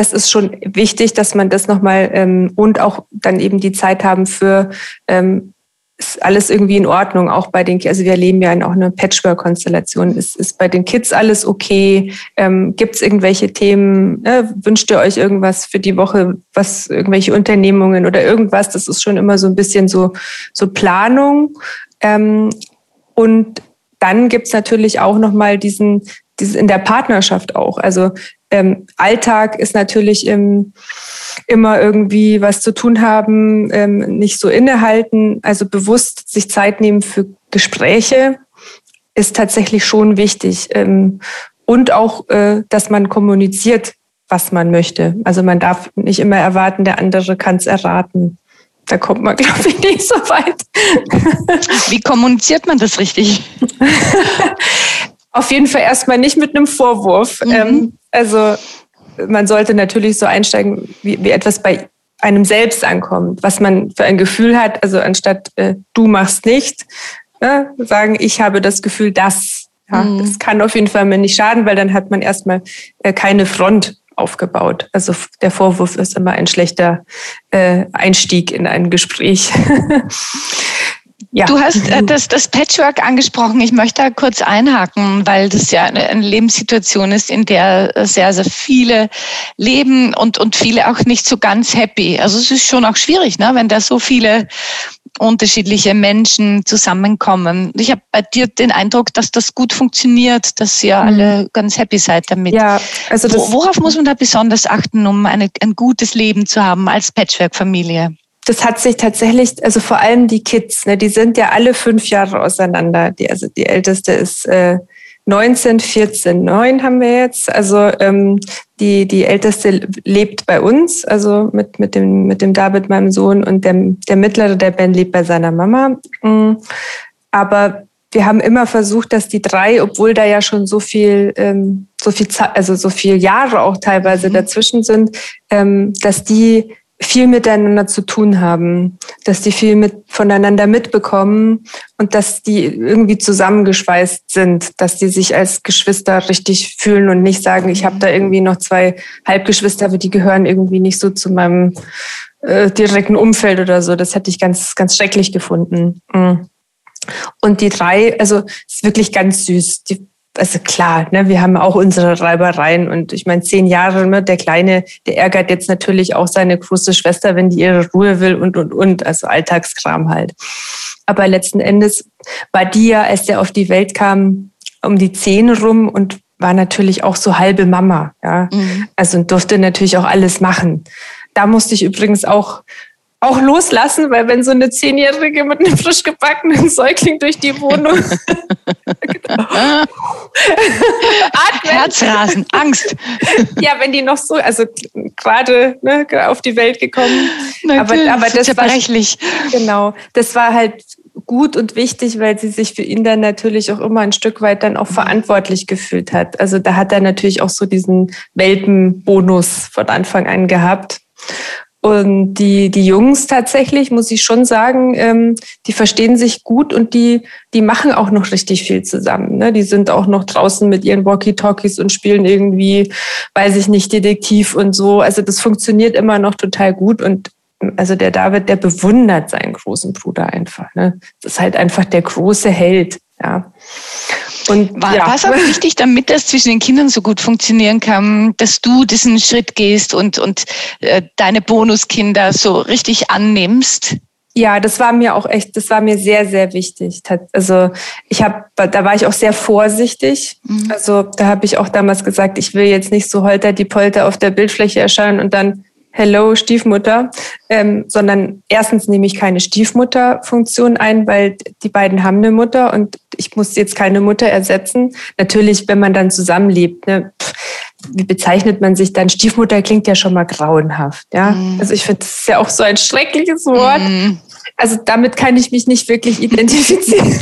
das ist schon wichtig, dass man das nochmal ähm, und auch dann eben die Zeit haben für ähm, ist alles irgendwie in Ordnung, auch bei den, also wir erleben ja auch eine Patchwork-Konstellation. Ist, ist bei den Kids alles okay? Ähm, Gibt es irgendwelche Themen? Äh, wünscht ihr euch irgendwas für die Woche, was irgendwelche Unternehmungen oder irgendwas? Das ist schon immer so ein bisschen so, so Planung. Ähm, und dann gibt's natürlich auch nochmal diesen, dieses in der Partnerschaft auch. Also ähm, Alltag ist natürlich im, immer irgendwie was zu tun haben, ähm, nicht so innehalten. Also bewusst sich Zeit nehmen für Gespräche ist tatsächlich schon wichtig. Ähm, und auch, äh, dass man kommuniziert, was man möchte. Also man darf nicht immer erwarten, der andere kann es erraten. Da kommt man, glaube ich, nicht so weit. Wie kommuniziert man das richtig? Auf jeden Fall erstmal nicht mit einem Vorwurf. Mhm. Ähm, also man sollte natürlich so einsteigen, wie, wie, etwas bei einem selbst ankommt, was man für ein Gefühl hat. Also anstatt äh, du machst nicht, ne, sagen, ich habe das Gefühl, dass. Ja, mhm. Das kann auf jeden Fall mir nicht schaden, weil dann hat man erstmal äh, keine Front aufgebaut. Also der Vorwurf ist immer ein schlechter äh, Einstieg in ein Gespräch. ja. Du hast äh, das, das Patchwork angesprochen. Ich möchte da kurz einhaken, weil das ja eine, eine Lebenssituation ist, in der sehr, sehr viele leben und, und viele auch nicht so ganz happy. Also es ist schon auch schwierig, ne, wenn da so viele unterschiedliche Menschen zusammenkommen. Ich habe bei dir den Eindruck, dass das gut funktioniert, dass ihr mhm. alle ganz happy seid damit. Ja, also das Worauf muss man da besonders achten, um eine, ein gutes Leben zu haben als Patchwork-Familie? Das hat sich tatsächlich, also vor allem die Kids, ne, die sind ja alle fünf Jahre auseinander. Die, also die älteste ist äh, 19, 14, 9 haben wir jetzt. Also ähm, die, die älteste lebt bei uns, also mit, mit, dem, mit dem David, meinem Sohn, und der, der mittlere, der Ben, lebt bei seiner Mama. Mm, aber wir haben immer versucht, dass die drei, obwohl da ja schon so viel, ähm, so viel, also so viel Jahre auch teilweise mhm. dazwischen sind, ähm, dass die viel miteinander zu tun haben, dass die viel mit voneinander mitbekommen und dass die irgendwie zusammengeschweißt sind, dass die sich als Geschwister richtig fühlen und nicht sagen, ich habe da irgendwie noch zwei Halbgeschwister, aber die gehören irgendwie nicht so zu meinem äh, direkten Umfeld oder so. Das hätte ich ganz, ganz schrecklich gefunden. Mhm. Und die drei, also ist wirklich ganz süß. Die also klar, ne, wir haben auch unsere Reibereien und ich meine, zehn Jahre, ne, der Kleine, der ärgert jetzt natürlich auch seine große Schwester, wenn die ihre Ruhe will und, und, und, also Alltagskram halt. Aber letzten Endes war die ja, als der auf die Welt kam, um die zehn rum und war natürlich auch so halbe Mama, ja. Mhm. Also durfte natürlich auch alles machen. Da musste ich übrigens auch auch loslassen, weil wenn so eine Zehnjährige mit einem frisch gebackenen Säugling durch die Wohnung Herzrasen, Angst. ja, wenn die noch so, also gerade ne, auf die Welt gekommen. Natürlich, aber, aber das, war. Genau, das war halt gut und wichtig, weil sie sich für ihn dann natürlich auch immer ein Stück weit dann auch verantwortlich gefühlt hat. Also da hat er natürlich auch so diesen Welpenbonus von Anfang an gehabt. Und die, die Jungs tatsächlich, muss ich schon sagen, ähm, die verstehen sich gut und die, die machen auch noch richtig viel zusammen. Ne? Die sind auch noch draußen mit ihren Walkie-Talkies und spielen irgendwie, weiß ich nicht, Detektiv und so. Also das funktioniert immer noch total gut und also der David, der bewundert seinen großen Bruder einfach. Ne? Das ist halt einfach der große Held. Ja. Und war, ja. war es auch wichtig, damit das zwischen den Kindern so gut funktionieren kann, dass du diesen Schritt gehst und, und äh, deine Bonuskinder so richtig annimmst? Ja, das war mir auch echt, das war mir sehr, sehr wichtig. Also ich habe, da war ich auch sehr vorsichtig. Mhm. Also da habe ich auch damals gesagt, ich will jetzt nicht so holter die Polter auf der Bildfläche erscheinen und dann Hello Stiefmutter, ähm, sondern erstens nehme ich keine Stiefmutterfunktion ein, weil die beiden haben eine Mutter und ich muss jetzt keine Mutter ersetzen. Natürlich, wenn man dann zusammenlebt, ne, pff, wie bezeichnet man sich dann? Stiefmutter klingt ja schon mal grauenhaft, ja. Mm. Also ich finde, das ist ja auch so ein schreckliches Wort. Mm. Also damit kann ich mich nicht wirklich identifizieren.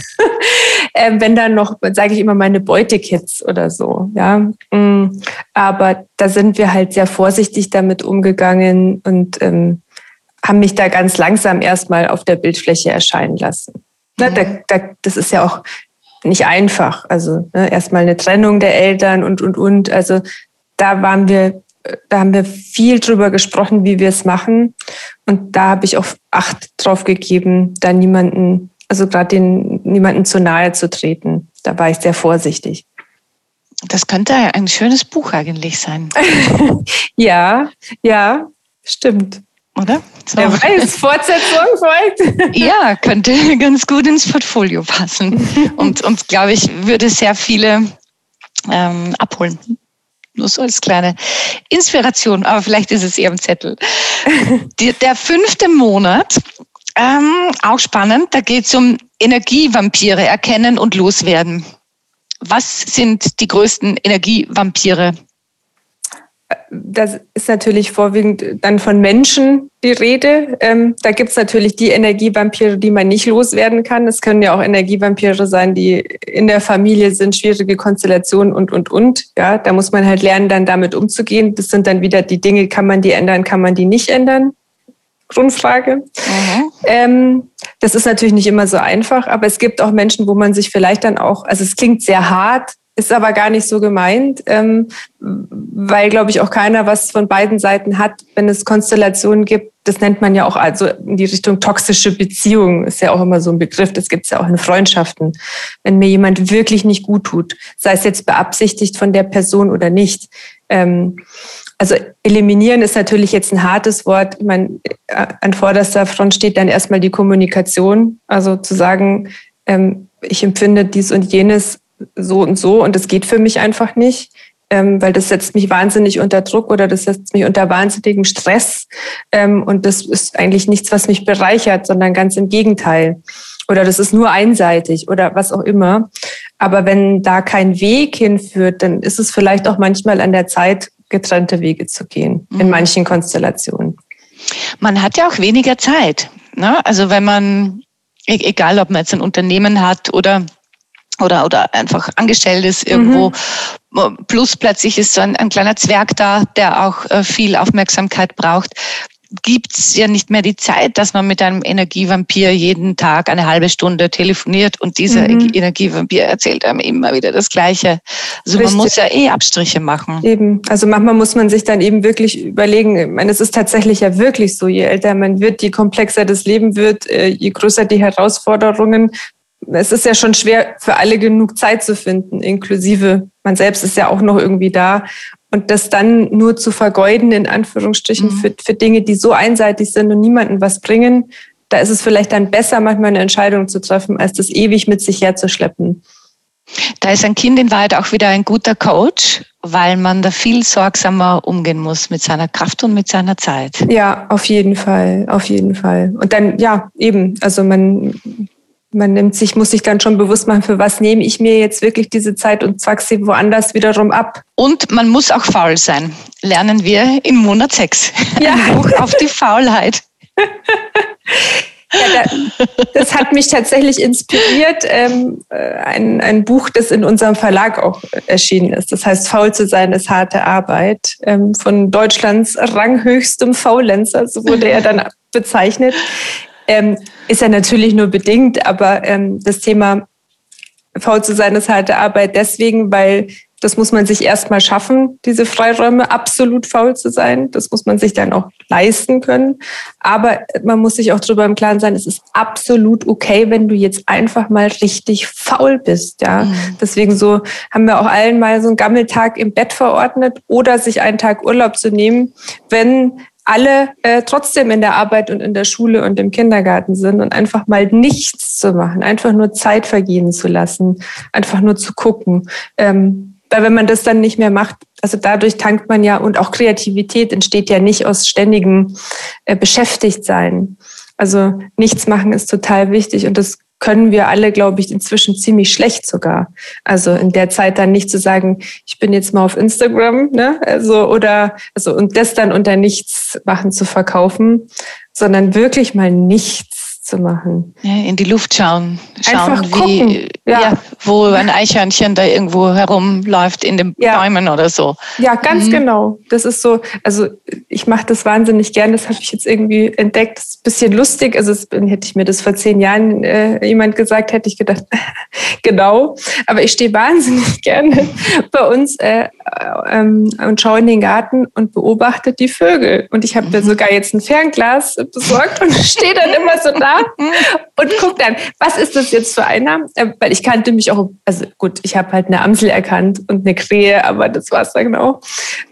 Ähm, wenn dann noch, sage ich immer, meine Beutekids oder so, ja. Mm. Aber da sind wir halt sehr vorsichtig damit umgegangen und ähm, haben mich da ganz langsam erstmal auf der Bildfläche erscheinen lassen. Ne, da, da, das ist ja auch nicht einfach. Also ne, erstmal eine Trennung der Eltern und, und, und. Also da waren wir, da haben wir viel drüber gesprochen, wie wir es machen. Und da habe ich auch Acht drauf gegeben, da niemanden, also gerade den niemanden zu nahe zu treten. Da war ich sehr vorsichtig. Das könnte ein schönes Buch eigentlich sein. ja, ja, stimmt oder? So. Wer weiß, Fortsetzung folgt. ja, könnte ganz gut ins Portfolio passen und, und glaube ich, würde sehr viele ähm, abholen. Nur so als kleine Inspiration, aber vielleicht ist es eher im Zettel. Der fünfte Monat, ähm, auch spannend, da geht es um Energievampire erkennen und loswerden. Was sind die größten Energievampire das ist natürlich vorwiegend dann von Menschen die Rede. Ähm, da gibt es natürlich die Energievampire, die man nicht loswerden kann. Es können ja auch Energievampire sein, die in der Familie sind, schwierige Konstellationen und, und, und. Ja, da muss man halt lernen, dann damit umzugehen. Das sind dann wieder die Dinge, kann man die ändern, kann man die nicht ändern? Grundfrage. Mhm. Ähm, das ist natürlich nicht immer so einfach, aber es gibt auch Menschen, wo man sich vielleicht dann auch, also es klingt sehr hart, ist aber gar nicht so gemeint, ähm, weil, glaube ich, auch keiner was von beiden Seiten hat, wenn es Konstellationen gibt. Das nennt man ja auch also in die Richtung toxische Beziehung, ist ja auch immer so ein Begriff. Das gibt es ja auch in Freundschaften. Wenn mir jemand wirklich nicht gut tut, sei es jetzt beabsichtigt von der Person oder nicht. Ähm, also eliminieren ist natürlich jetzt ein hartes Wort. Ich meine, an vorderster Front steht dann erstmal die Kommunikation. Also zu sagen, ähm, ich empfinde dies und jenes so und so und das geht für mich einfach nicht, ähm, weil das setzt mich wahnsinnig unter Druck oder das setzt mich unter wahnsinnigen Stress ähm, und das ist eigentlich nichts, was mich bereichert, sondern ganz im Gegenteil. Oder das ist nur einseitig oder was auch immer. Aber wenn da kein Weg hinführt, dann ist es vielleicht auch manchmal an der Zeit, getrennte Wege zu gehen, mhm. in manchen Konstellationen. Man hat ja auch weniger Zeit. Ne? Also wenn man, e-, egal ob man jetzt ein Unternehmen hat oder oder, oder einfach angestellt ist irgendwo. Mhm. Plus plötzlich ist so ein, ein kleiner Zwerg da, der auch äh, viel Aufmerksamkeit braucht gibt's ja nicht mehr die Zeit, dass man mit einem Energievampir jeden Tag eine halbe Stunde telefoniert und dieser mhm. Energievampir erzählt einem immer wieder das Gleiche. Also Richtig. man muss ja eh Abstriche machen. Eben. Also manchmal muss man sich dann eben wirklich überlegen, ich meine, es ist tatsächlich ja wirklich so, je älter man wird, je komplexer das Leben wird, äh, je größer die Herausforderungen, es ist ja schon schwer für alle genug Zeit zu finden, inklusive man selbst ist ja auch noch irgendwie da. Und das dann nur zu vergeuden, in Anführungsstrichen, mhm. für, für Dinge, die so einseitig sind und niemandem was bringen, da ist es vielleicht dann besser, manchmal eine Entscheidung zu treffen, als das ewig mit sich herzuschleppen. Da ist ein Kind in Wahrheit auch wieder ein guter Coach, weil man da viel sorgsamer umgehen muss mit seiner Kraft und mit seiner Zeit. Ja, auf jeden Fall, auf jeden Fall. Und dann, ja, eben, also man man nimmt sich, muss sich dann schon bewusst machen, für was nehme ich mir jetzt wirklich diese Zeit und zwack sie woanders wiederum ab. Und man muss auch faul sein. Lernen wir in Monat 6. Ja. Ein Buch auf die Faulheit. Ja, das hat mich tatsächlich inspiriert, ähm, äh, ein, ein Buch, das in unserem Verlag auch erschienen ist. Das heißt, Faul zu sein ist harte Arbeit. Ähm, von Deutschlands ranghöchstem Faulenzer, so wurde er dann bezeichnet. Ähm, ist ja natürlich nur bedingt, aber ähm, das Thema faul zu sein ist harte Arbeit deswegen, weil das muss man sich erstmal schaffen, diese Freiräume absolut faul zu sein. Das muss man sich dann auch leisten können. Aber man muss sich auch darüber im Klaren sein, es ist absolut okay, wenn du jetzt einfach mal richtig faul bist. Ja, mhm. deswegen so haben wir auch allen mal so einen Gammeltag im Bett verordnet oder sich einen Tag Urlaub zu nehmen, wenn alle äh, trotzdem in der Arbeit und in der Schule und im Kindergarten sind und einfach mal nichts zu machen, einfach nur Zeit vergehen zu lassen, einfach nur zu gucken. Ähm, weil wenn man das dann nicht mehr macht, also dadurch tankt man ja und auch Kreativität entsteht ja nicht aus ständigem äh, Beschäftigtsein. Also nichts machen ist total wichtig und das können wir alle, glaube ich, inzwischen ziemlich schlecht sogar. Also in der Zeit dann nicht zu sagen, ich bin jetzt mal auf Instagram, ne? Also oder also und das dann unter nichts machen zu verkaufen, sondern wirklich mal nichts zu machen. Ja, in die Luft schauen. Schauen, Einfach wie, ja. ja. wo ein Eichhörnchen da irgendwo herumläuft in den ja. Bäumen oder so. Ja, ganz mhm. genau. Das ist so, also ich mache das wahnsinnig gern. Das habe ich jetzt irgendwie entdeckt. Das ist ein bisschen lustig. Also es, hätte ich mir das vor zehn Jahren äh, jemand gesagt, hätte ich gedacht, genau. Aber ich stehe wahnsinnig gerne bei uns äh, ähm, und schaue in den Garten und beobachte die Vögel. Und ich habe mhm. da sogar jetzt ein Fernglas besorgt und stehe dann immer so da und guck dann, was ist das jetzt für einer? Äh, weil ich kannte mich auch, also gut, ich habe halt eine Amsel erkannt und eine Krähe, aber das war es dann genau.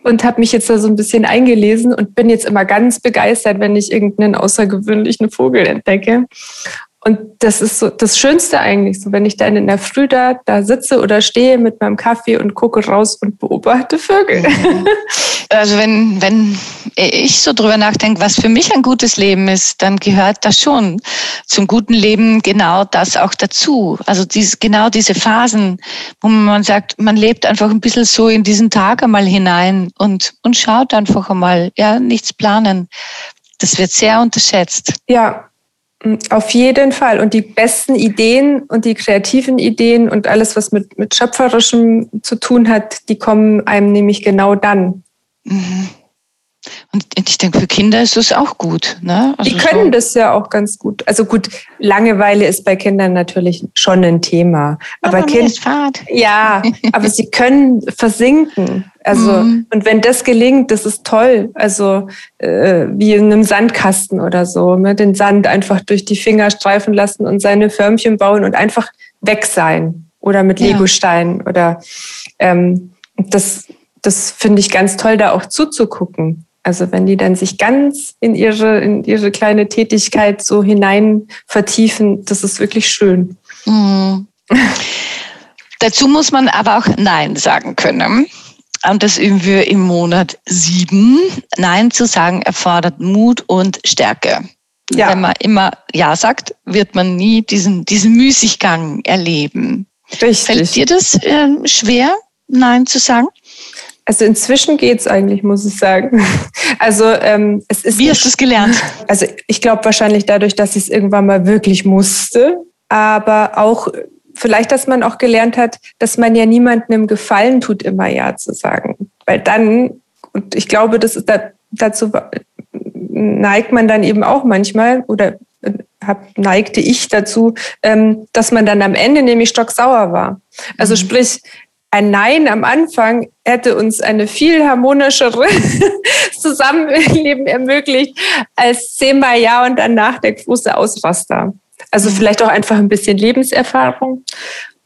Und habe mich jetzt da so ein bisschen eingelesen und bin jetzt immer ganz begeistert, wenn ich irgendeinen außergewöhnlichen Vogel entdecke. Und das ist so das Schönste eigentlich, so wenn ich dann in der Früh da, da sitze oder stehe mit meinem Kaffee und gucke raus und beobachte Vögel. Mhm. Also wenn, wenn ich so drüber nachdenke, was für mich ein gutes Leben ist, dann gehört das schon zum guten Leben genau das auch dazu. Also dies, genau diese Phasen, wo man sagt, man lebt einfach ein bisschen so in diesen Tag einmal hinein und, und schaut einfach einmal, ja, nichts planen. Das wird sehr unterschätzt. Ja, auf jeden Fall. Und die besten Ideen und die kreativen Ideen und alles, was mit, mit Schöpferischem zu tun hat, die kommen einem nämlich genau dann. Mhm. Und ich denke, für Kinder ist das auch gut. Ne? Also die können so. das ja auch ganz gut. Also gut, Langeweile ist bei Kindern natürlich schon ein Thema. Aber, Kind, ja, aber sie können versinken. Also mhm. und wenn das gelingt, das ist toll. Also äh, wie in einem Sandkasten oder so, ne? den Sand einfach durch die Finger streifen lassen und seine Förmchen bauen und einfach weg sein oder mit ja. Legosteinen oder ähm, das das finde ich ganz toll, da auch zuzugucken. Also wenn die dann sich ganz in ihre, in ihre kleine Tätigkeit so hinein vertiefen, das ist wirklich schön. Mhm. Dazu muss man aber auch Nein sagen können. Und das üben wir im Monat sieben. Nein zu sagen erfordert Mut und Stärke. Ja. Wenn man immer Ja sagt, wird man nie diesen, diesen Müßiggang erleben. Richtig. Fällt dir das äh, schwer, Nein zu sagen? Also inzwischen geht's eigentlich, muss ich sagen. Also ähm, es ist. Wie hast du es gelernt? Also ich glaube wahrscheinlich dadurch, dass ich es irgendwann mal wirklich musste, aber auch vielleicht, dass man auch gelernt hat, dass man ja niemandem im Gefallen tut, immer Ja zu sagen, weil dann und ich glaube, das ist da, dazu neigt man dann eben auch manchmal oder hab, neigte ich dazu, ähm, dass man dann am Ende nämlich stocksauer war. Also mhm. sprich, ein Nein am Anfang hätte uns eine viel harmonischere Zusammenleben ermöglicht als zehnmal Ja und danach der große Ausraster. Also vielleicht auch einfach ein bisschen Lebenserfahrung.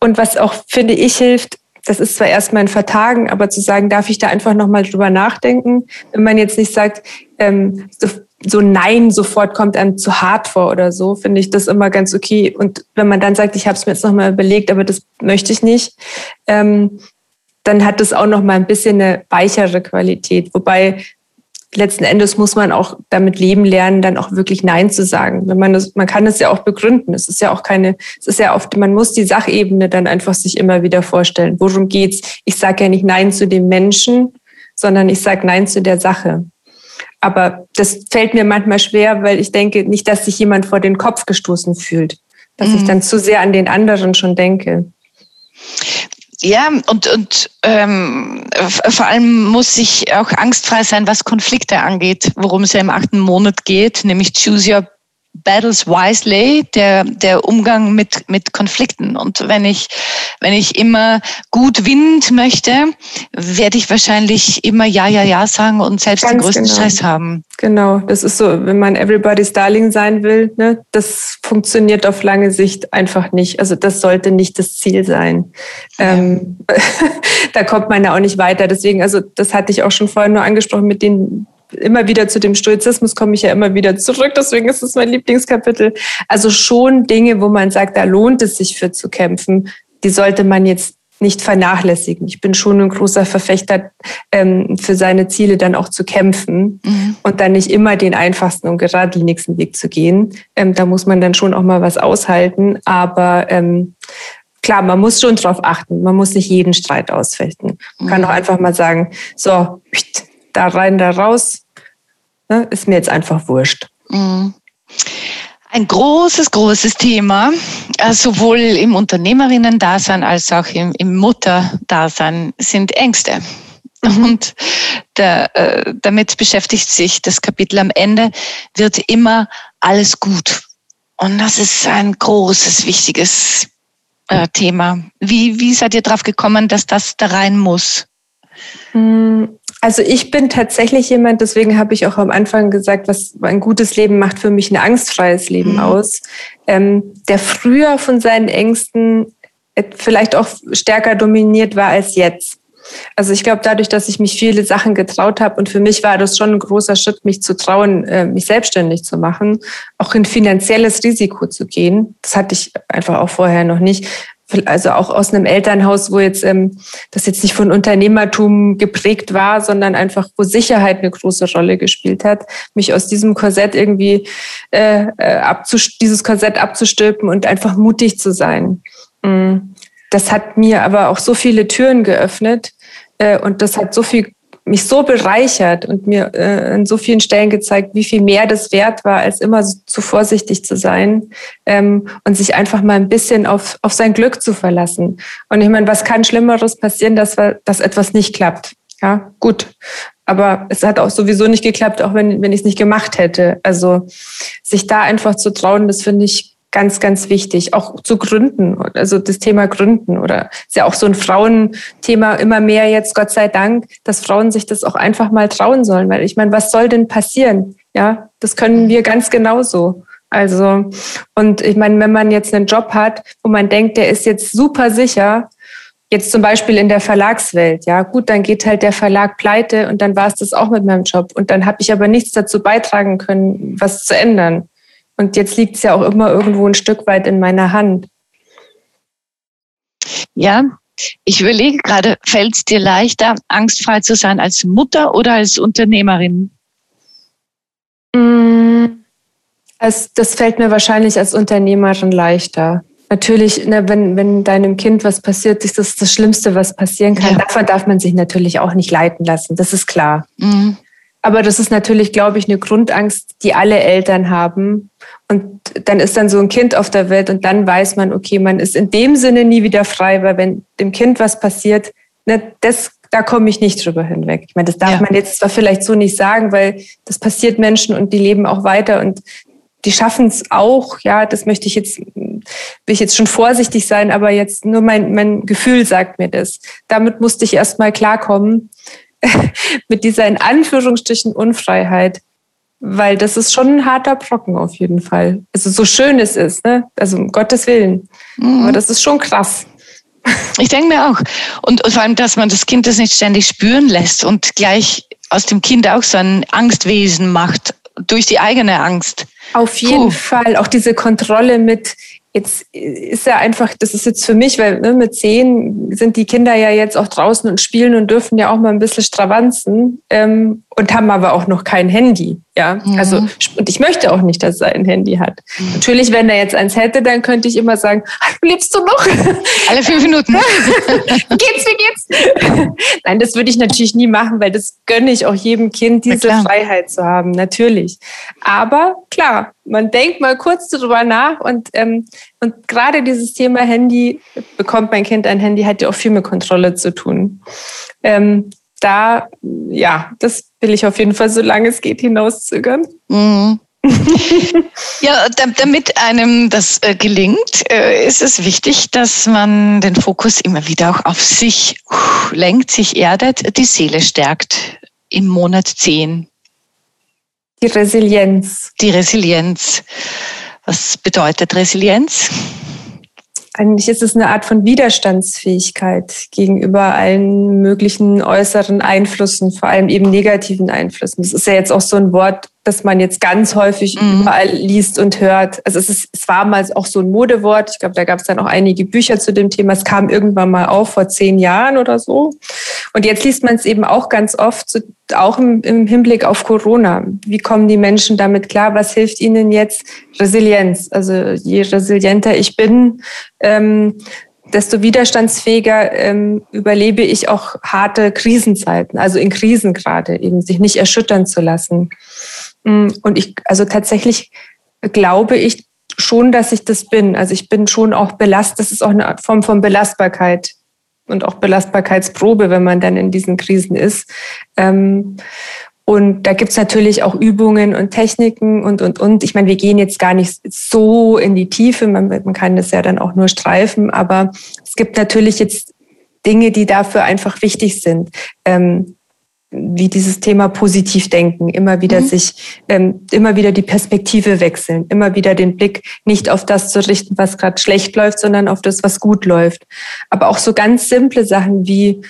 Und was auch, finde ich, hilft, das ist zwar erstmal ein Vertagen, aber zu sagen, darf ich da einfach nochmal drüber nachdenken, wenn man jetzt nicht sagt, ähm, so, so Nein sofort kommt einem zu hart vor oder so, finde ich das immer ganz okay. Und wenn man dann sagt, ich habe es mir jetzt nochmal überlegt, aber das möchte ich nicht, ähm, dann hat es auch noch mal ein bisschen eine weichere Qualität. Wobei letzten Endes muss man auch damit leben lernen, dann auch wirklich Nein zu sagen. Wenn man das, man kann es ja auch begründen. Es ist ja auch keine, es ist ja oft, man muss die Sachebene dann einfach sich immer wieder vorstellen. Worum geht's? Ich sage ja nicht Nein zu dem Menschen, sondern ich sage Nein zu der Sache. Aber das fällt mir manchmal schwer, weil ich denke nicht, dass sich jemand vor den Kopf gestoßen fühlt, dass mhm. ich dann zu sehr an den anderen schon denke. Ja, und, und ähm, vor allem muss ich auch angstfrei sein, was Konflikte angeht, worum es ja im achten Monat geht, nämlich Choose Your Battles wisely, der, der Umgang mit, mit Konflikten. Und wenn ich, wenn ich immer gut Wind möchte, werde ich wahrscheinlich immer Ja, Ja, Ja sagen und selbst Ganz den größten genau. Stress haben. Genau, das ist so, wenn man Everybody's Darling sein will, ne, das funktioniert auf lange Sicht einfach nicht. Also das sollte nicht das Ziel sein. Ja. Ähm, da kommt man ja auch nicht weiter. Deswegen, also das hatte ich auch schon vorhin nur angesprochen mit den immer wieder zu dem Stoizismus komme ich ja immer wieder zurück, deswegen ist es mein Lieblingskapitel. Also schon Dinge, wo man sagt, da lohnt es sich für zu kämpfen, die sollte man jetzt nicht vernachlässigen. Ich bin schon ein großer Verfechter, ähm, für seine Ziele dann auch zu kämpfen mhm. und dann nicht immer den einfachsten und geradlinigsten Weg zu gehen. Ähm, da muss man dann schon auch mal was aushalten. Aber ähm, klar, man muss schon drauf achten. Man muss nicht jeden Streit ausfechten. Man mhm. kann auch einfach mal sagen, so, da rein, da raus, ne, ist mir jetzt einfach wurscht. Mhm. Ein großes, großes Thema, äh, sowohl im Unternehmerinnen-Dasein als auch im, im Mutter-Dasein, sind Ängste. Mhm. Und der, äh, damit beschäftigt sich das Kapitel am Ende, wird immer alles gut. Und das ist ein großes, wichtiges äh, Thema. Wie, wie seid ihr drauf gekommen, dass das da rein muss? Also ich bin tatsächlich jemand, deswegen habe ich auch am Anfang gesagt, was ein gutes Leben macht für mich ein angstfreies Leben mhm. aus, ähm, der früher von seinen Ängsten vielleicht auch stärker dominiert war als jetzt. Also ich glaube, dadurch, dass ich mich viele Sachen getraut habe und für mich war das schon ein großer Schritt, mich zu trauen, äh, mich selbstständig zu machen, auch in finanzielles Risiko zu gehen. Das hatte ich einfach auch vorher noch nicht also auch aus einem Elternhaus, wo jetzt ähm, das jetzt nicht von Unternehmertum geprägt war, sondern einfach, wo Sicherheit eine große Rolle gespielt hat, mich aus diesem Korsett irgendwie äh, äh dieses Korsett abzustülpen und einfach mutig zu sein. Mm. Das hat mir aber auch so viele Türen geöffnet äh, und das hat so viel mich so bereichert und mir äh, an so vielen Stellen gezeigt, wie viel mehr das wert war, als immer zu vorsichtig zu sein ähm, und sich einfach mal ein bisschen auf, auf sein Glück zu verlassen. Und ich meine, was kann Schlimmeres passieren, dass, dass etwas nicht klappt? Ja, gut. Aber es hat auch sowieso nicht geklappt, auch wenn, wenn ich es nicht gemacht hätte. Also sich da einfach zu trauen, das finde ich ganz, ganz wichtig. Auch zu gründen, also das Thema Gründen oder ist ja auch so ein Frauenthema immer mehr jetzt, Gott sei Dank, dass Frauen sich das auch einfach mal trauen sollen. Weil ich meine, was soll denn passieren? Ja, das können wir ganz genauso. Also, und ich meine, wenn man jetzt einen Job hat, wo man denkt, der ist jetzt super sicher, jetzt zum Beispiel in der Verlagswelt, ja, gut, dann geht halt der Verlag pleite und dann war es das auch mit meinem Job. Und dann habe ich aber nichts dazu beitragen können, was zu ändern. Und jetzt liegt es ja auch immer irgendwo ein Stück weit in meiner Hand. Ja, ich überlege gerade, fällt es dir leichter, angstfrei zu sein als Mutter oder als Unternehmerin? Mm. Das fällt mir wahrscheinlich als Unternehmerin leichter. Natürlich, ne, wenn, wenn deinem Kind was passiert, ist das das Schlimmste, was passieren kann. Ja. Davon darf man sich natürlich auch nicht leiten lassen, das ist klar. Mhm. Aber das ist natürlich, glaube ich, eine Grundangst, die alle Eltern haben. Und dann ist dann so ein Kind auf der Welt und dann weiß man, okay, man ist in dem Sinne nie wieder frei, weil wenn dem Kind was passiert, ne, das, da komme ich nicht drüber hinweg. Ich meine, das darf ja. man jetzt zwar vielleicht so nicht sagen, weil das passiert Menschen und die leben auch weiter und die schaffen es auch, ja, das möchte ich jetzt, will ich jetzt schon vorsichtig sein, aber jetzt nur mein, mein Gefühl sagt mir das. Damit musste ich erstmal klarkommen, mit dieser in Anführungsstrichen Unfreiheit, weil das ist schon ein harter Brocken auf jeden Fall. Also so schön es ist, ne? also um Gottes Willen, mhm. aber das ist schon krass. Ich denke mir auch. Und vor allem, dass man das Kind das nicht ständig spüren lässt und gleich aus dem Kind auch so ein Angstwesen macht durch die eigene Angst. Auf jeden Puh. Fall. Auch diese Kontrolle mit, jetzt ist ja einfach, das ist jetzt für mich, weil ne, mit zehn sind die Kinder ja jetzt auch draußen und spielen und dürfen ja auch mal ein bisschen stravanzen ähm, und haben aber auch noch kein Handy. Ja, mhm. also und ich möchte auch nicht, dass er ein Handy hat. Mhm. Natürlich, wenn er jetzt eins hätte, dann könnte ich immer sagen, lebst du noch? Alle fünf Minuten. geht's, wie geht's? Nein, das würde ich natürlich nie machen, weil das gönne ich auch jedem Kind, diese Freiheit zu haben, natürlich. Aber klar, man denkt mal kurz darüber nach und, ähm, und gerade dieses Thema Handy, bekommt mein Kind ein Handy, hat ja auch viel mit Kontrolle zu tun. Ähm, da, ja, das will ich auf jeden Fall, solange es geht, hinauszögern. Mhm. ja, damit einem das äh, gelingt, äh, ist es wichtig, dass man den Fokus immer wieder auch auf sich lenkt, sich erdet, die Seele stärkt im Monat 10. Die Resilienz. Die Resilienz. Was bedeutet Resilienz? Eigentlich ist es eine Art von Widerstandsfähigkeit gegenüber allen möglichen äußeren Einflüssen, vor allem eben negativen Einflüssen. Das ist ja jetzt auch so ein Wort, das man jetzt ganz häufig mhm. überall liest und hört. Also es, ist, es war mal auch so ein Modewort. Ich glaube, da gab es dann auch einige Bücher zu dem Thema. Es kam irgendwann mal auf vor zehn Jahren oder so. Und jetzt liest man es eben auch ganz oft, auch im, im Hinblick auf Corona. Wie kommen die Menschen damit klar? Was hilft ihnen jetzt? Resilienz. Also je resilienter ich bin, ähm, desto widerstandsfähiger ähm, überlebe ich auch harte Krisenzeiten, also in Krisen gerade, eben sich nicht erschüttern zu lassen. Mm, und ich, also tatsächlich glaube ich schon, dass ich das bin. Also ich bin schon auch belastet. Das ist auch eine Form von Belastbarkeit und auch Belastbarkeitsprobe, wenn man dann in diesen Krisen ist. Ähm, und da gibt's natürlich auch Übungen und Techniken und, und, und. Ich meine, wir gehen jetzt gar nicht so in die Tiefe, man, man kann das ja dann auch nur streifen, aber es gibt natürlich jetzt Dinge, die dafür einfach wichtig sind. Ähm, wie dieses Thema positiv denken, immer wieder mhm. sich, ähm, immer wieder die Perspektive wechseln, immer wieder den Blick nicht auf das zu richten, was gerade schlecht läuft, sondern auf das, was gut läuft. Aber auch so ganz simple Sachen wie,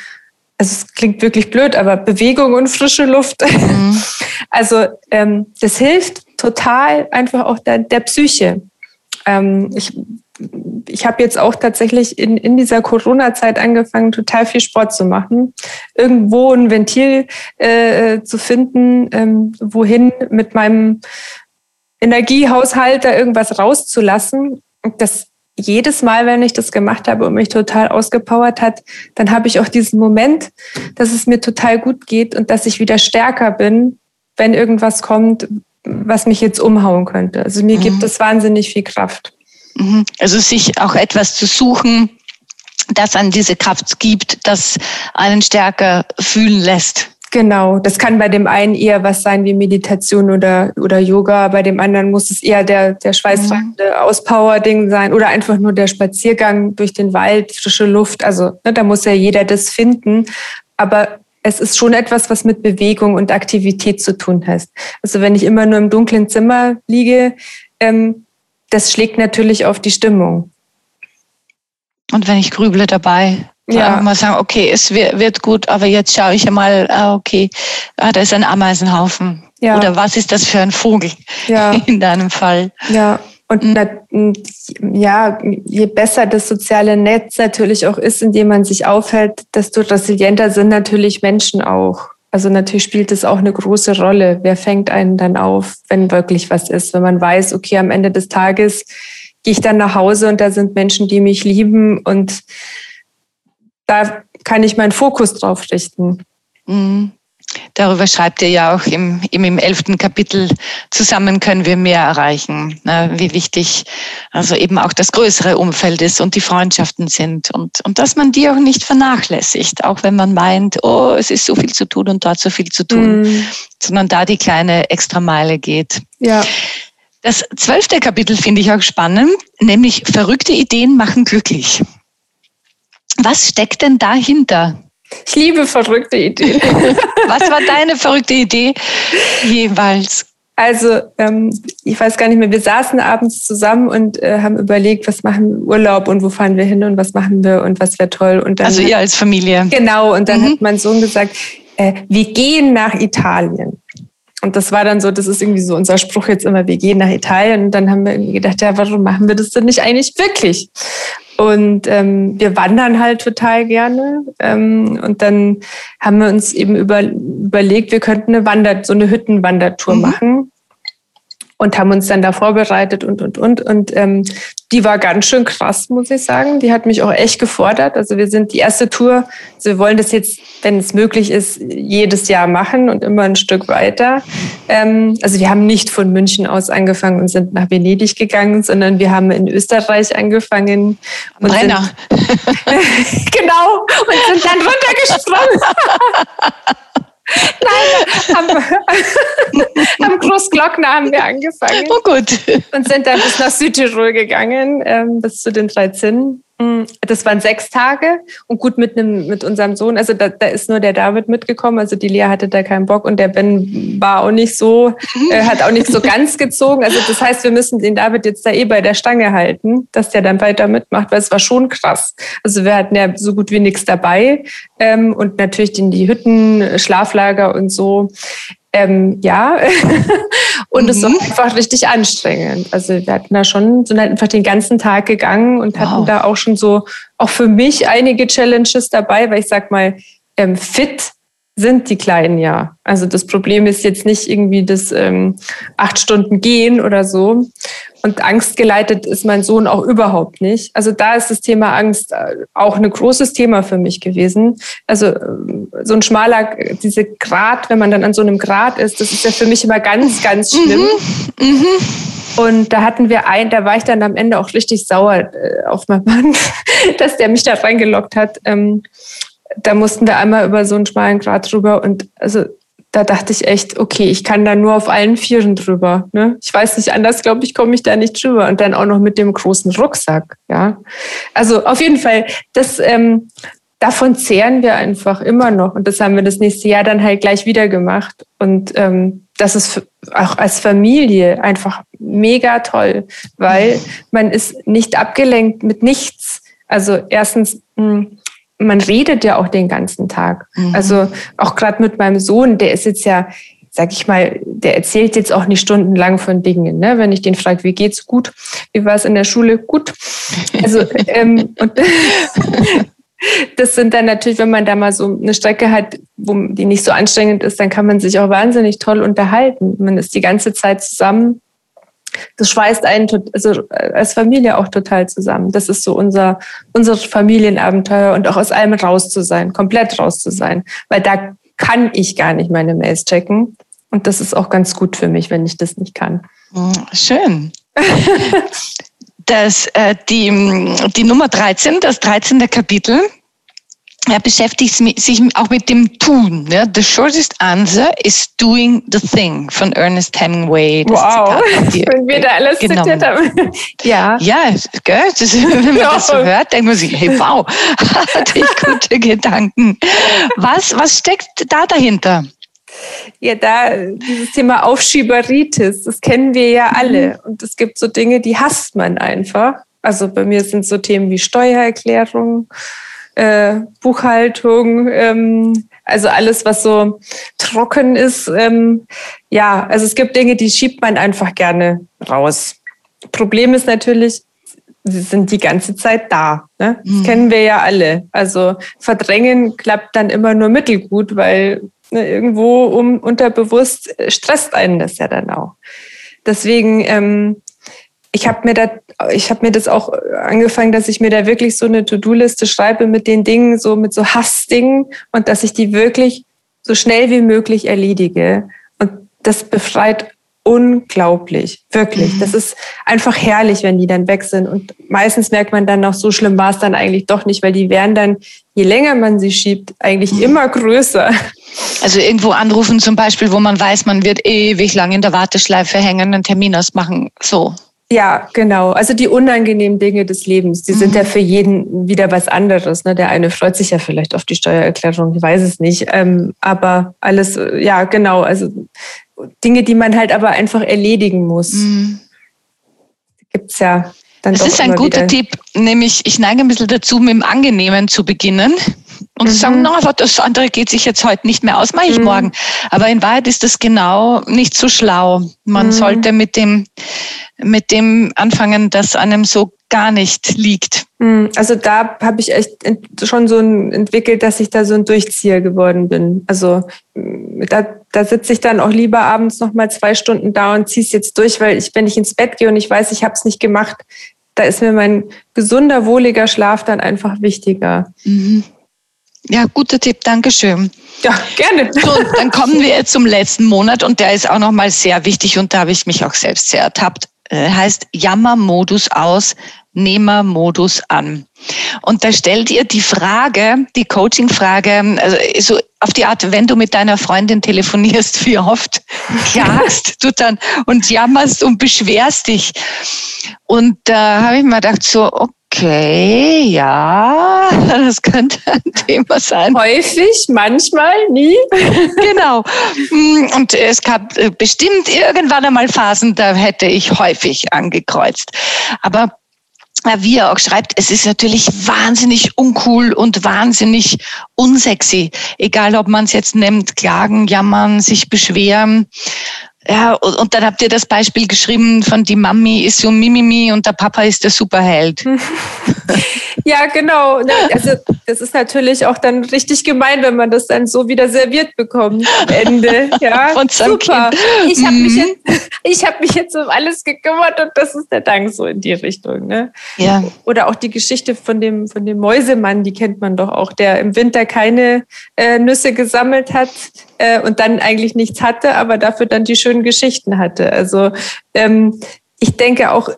also es klingt wirklich blöd, aber Bewegung und frische Luft. Mhm. Also ähm, das hilft total einfach auch der, der Psyche. Ähm, ich ich habe jetzt auch tatsächlich in, in dieser Corona-Zeit angefangen, total viel Sport zu machen. Irgendwo ein Ventil äh, zu finden, ähm, wohin mit meinem Energiehaushalt da irgendwas rauszulassen. Und das jedes Mal, wenn ich das gemacht habe und mich total ausgepowert hat, dann habe ich auch diesen Moment, dass es mir total gut geht und dass ich wieder stärker bin, wenn irgendwas kommt, was mich jetzt umhauen könnte. Also mir mhm. gibt es wahnsinnig viel Kraft. Mhm. Also sich auch etwas zu suchen, das an diese Kraft gibt, das einen stärker fühlen lässt. Genau, das kann bei dem einen eher was sein wie Meditation oder, oder Yoga, bei dem anderen muss es eher der, der schweißtreibende mhm. Auspower-Ding sein oder einfach nur der Spaziergang durch den Wald, frische Luft. Also ne, da muss ja jeder das finden. Aber es ist schon etwas, was mit Bewegung und Aktivität zu tun hat. Also wenn ich immer nur im dunklen Zimmer liege, ähm, das schlägt natürlich auf die Stimmung. Und wenn ich grüble dabei, ja. mal sagen, okay, es wird gut, aber jetzt schaue ich einmal, ah, okay, ah, da ist ein Ameisenhaufen. Ja. Oder was ist das für ein Vogel ja. in deinem Fall? Ja. Und mhm. ja, je besser das soziale Netz natürlich auch ist, in dem man sich aufhält, desto resilienter sind natürlich Menschen auch. Also natürlich spielt es auch eine große Rolle. Wer fängt einen dann auf, wenn wirklich was ist? Wenn man weiß, okay, am Ende des Tages gehe ich dann nach Hause und da sind Menschen, die mich lieben und da kann ich meinen Fokus drauf richten. Mhm. Darüber schreibt ihr ja auch im, im, im elften Kapitel, zusammen können wir mehr erreichen, ne, wie wichtig also eben auch das größere Umfeld ist und die Freundschaften sind und, und dass man die auch nicht vernachlässigt, auch wenn man meint, oh, es ist so viel zu tun und dort so viel zu tun, mm. sondern da die kleine Extrameile geht. Ja. Das zwölfte Kapitel finde ich auch spannend, nämlich verrückte Ideen machen glücklich. Was steckt denn dahinter? Ich liebe verrückte Ideen. Was war deine verrückte Idee jeweils? Also, ähm, ich weiß gar nicht mehr, wir saßen abends zusammen und äh, haben überlegt, was machen wir Urlaub und wo fahren wir hin und was machen wir und was wäre toll. Und dann also ihr als Familie. Genau, und dann mhm. hat mein Sohn gesagt, äh, wir gehen nach Italien. Und das war dann so, das ist irgendwie so unser Spruch jetzt immer, wir gehen nach Italien. Und dann haben wir irgendwie gedacht, ja, warum machen wir das denn nicht eigentlich wirklich? Und ähm, wir wandern halt total gerne. Ähm, und dann haben wir uns eben über, überlegt, wir könnten eine Wander, so eine Hüttenwandertour mhm. machen und haben uns dann da vorbereitet und, und, und. Und ähm, die war ganz schön krass, muss ich sagen. Die hat mich auch echt gefordert. Also wir sind die erste Tour, also wir wollen das jetzt, wenn es möglich ist, jedes Jahr machen und immer ein Stück weiter. Ähm, also wir haben nicht von München aus angefangen und sind nach Venedig gegangen, sondern wir haben in Österreich angefangen. Und Brenner. Sind, genau, und sind dann runtergesprungen. Nein, am, am Großglockner haben wir angefangen. Oh gut. Und sind dann bis nach Südtirol gegangen, ähm, bis zu den drei Zinnen. Mm, das waren sechs Tage und gut mit einem, mit unserem Sohn. Also da, da ist nur der David mitgekommen. Also die Lea hatte da keinen Bock und der Ben war auch nicht so, äh, hat auch nicht so ganz gezogen. Also das heißt, wir müssen den David jetzt da eh bei der Stange halten, dass der dann weiter mitmacht, weil es war schon krass. Also wir hatten ja so gut wie nichts dabei ähm, und natürlich in die Hütten, Schlaflager und so ähm, ja. und mhm. es war einfach richtig anstrengend. Also wir hatten da schon, sind halt einfach den ganzen Tag gegangen und wow. hatten da auch schon so, auch für mich einige Challenges dabei, weil ich sag mal, ähm, fit sind die Kleinen ja. Also das Problem ist jetzt nicht irgendwie das ähm, acht Stunden gehen oder so. Und angstgeleitet ist mein Sohn auch überhaupt nicht. Also da ist das Thema Angst äh, auch ein großes Thema für mich gewesen. Also äh, so ein schmaler, diese Grad, wenn man dann an so einem Grad ist, das ist ja für mich immer ganz, ganz schlimm. Mhm. Mhm. Und da hatten wir einen, da war ich dann am Ende auch richtig sauer äh, auf meinen Mann, dass der mich da reingelockt hat. Da mussten wir einmal über so einen schmalen Grat drüber und also da dachte ich echt, okay, ich kann da nur auf allen Vieren drüber. Ne? Ich weiß nicht, anders glaube ich, komme ich da nicht drüber. Und dann auch noch mit dem großen Rucksack. Ja, also auf jeden Fall, das ähm, davon zehren wir einfach immer noch. Und das haben wir das nächste Jahr dann halt gleich wieder gemacht. Und ähm, das ist auch als Familie einfach mega toll, weil man ist nicht abgelenkt mit nichts. Also erstens mh, hm, man redet ja auch den ganzen Tag. Mhm. Also auch gerade mit meinem Sohn, der ist jetzt ja, sag ich mal, der erzählt jetzt auch nicht stundenlang von Dingen. Ne? Wenn ich den frage, wie geht's gut? Wie war es in der Schule? Gut. Also ähm, und das sind dann natürlich, wenn man da mal so eine Strecke hat, wo die nicht so anstrengend ist, dann kann man sich auch wahnsinnig toll unterhalten. Man ist die ganze Zeit zusammen das schweißt einen also äh, als Familie auch total zusammen. Das ist so unser, unser Familienabenteuer und auch aus allem raus zu sein, komplett raus zu sein. Weil da kann ich gar nicht meine Mails checken. Und das ist auch ganz gut für mich, wenn ich das nicht kann. Hm, schön. das, äh, die, die Nummer 13, das 13. Kapitel, er beschäftigt sich auch mit dem Tun. Ne? The shortest answer is doing the thing von Ernest Hemingway. Das wow, wenn wir da alles genommen. zitiert haben. ja, ja gell? Das, wenn man das so hört, denkt man sich, hey, wow, hatte ich gute Gedanken. Was, was steckt da dahinter? Ja, da dieses Thema Aufschieberitis, das kennen wir ja alle. Mhm. Und es gibt so Dinge, die hasst man einfach. Also bei mir sind so Themen wie Steuererklärung, äh, Buchhaltung, ähm, also alles, was so trocken ist. Ähm, ja, also es gibt Dinge, die schiebt man einfach gerne raus. Problem ist natürlich, sie sind die ganze Zeit da. Ne? Das mhm. kennen wir ja alle. Also verdrängen klappt dann immer nur mittelgut, weil ne, irgendwo um, unterbewusst stresst einen das ja dann auch. Deswegen ähm, ich habe mir da, ich habe mir das auch angefangen, dass ich mir da wirklich so eine To-Do-Liste schreibe mit den Dingen, so mit so Hassdingen und dass ich die wirklich so schnell wie möglich erledige. Und das befreit unglaublich, wirklich. Das ist einfach herrlich, wenn die dann weg sind. Und meistens merkt man dann noch, so schlimm war es dann eigentlich doch nicht, weil die werden dann, je länger man sie schiebt, eigentlich immer größer. Also irgendwo anrufen zum Beispiel, wo man weiß, man wird ewig lang in der Warteschleife hängen, einen Termin ausmachen, so. Ja, genau. Also die unangenehmen Dinge des Lebens, die mhm. sind ja für jeden wieder was anderes. Ne? Der eine freut sich ja vielleicht auf die Steuererklärung, ich weiß es nicht. Ähm, aber alles, ja, genau. Also Dinge, die man halt aber einfach erledigen muss. Mhm. Gibt's ja dann Das ist ein guter wieder. Tipp, nämlich ich neige ein bisschen dazu, mit dem Angenehmen zu beginnen und mhm. sagen, na, das andere geht sich jetzt heute nicht mehr aus, mache ich mhm. morgen. Aber in Wahrheit ist das genau nicht so schlau. Man mhm. sollte mit dem mit dem anfangen, das einem so gar nicht liegt. Hm, also da habe ich echt schon so entwickelt, dass ich da so ein Durchzieher geworden bin. Also hm, da, da sitze ich dann auch lieber abends noch mal zwei Stunden da und ziehe es jetzt durch, weil ich, wenn ich ins Bett gehe und ich weiß, ich habe es nicht gemacht, da ist mir mein gesunder, wohliger Schlaf dann einfach wichtiger. Mhm. Ja, guter Tipp, Dankeschön. Ja, gerne. So, dann kommen wir zum letzten Monat und der ist auch nochmal sehr wichtig und da habe ich mich auch selbst sehr ertappt. Äh, heißt Jammermodus aus, Nehmermodus an. Und da stellt ihr die Frage, die Coaching-Frage, also so auf die Art, wenn du mit deiner Freundin telefonierst, wie oft klagst du dann und jammerst und beschwerst dich. Und da habe ich mir gedacht, so, okay, Okay, ja, das könnte ein Thema sein. Häufig, manchmal, nie. genau. Mm, und es gab äh, bestimmt irgendwann einmal Phasen, da hätte ich häufig angekreuzt. Aber äh, wie er auch schreibt, es ist natürlich wahnsinnig uncool und wahnsinnig unsexy. Egal, ob man es jetzt nimmt, klagen, jammern, sich beschweren. Ja, und dann habt ihr das Beispiel geschrieben von die Mami ist so Mimimi und der Papa ist der Superheld. ja, genau. Also das ist natürlich auch dann richtig gemein, wenn man das dann so wieder serviert bekommt am Ende. Ja, von super. Kind. Ich habe mich, mhm. jetzt, hab mich jetzt um alles gekümmert und das ist der Dank so in die Richtung. Ne? Ja. Oder auch die Geschichte von dem, von dem Mäusemann, die kennt man doch auch, der im Winter keine äh, Nüsse gesammelt hat, äh, und dann eigentlich nichts hatte, aber dafür dann die schönen Geschichten hatte. Also ähm, ich denke auch,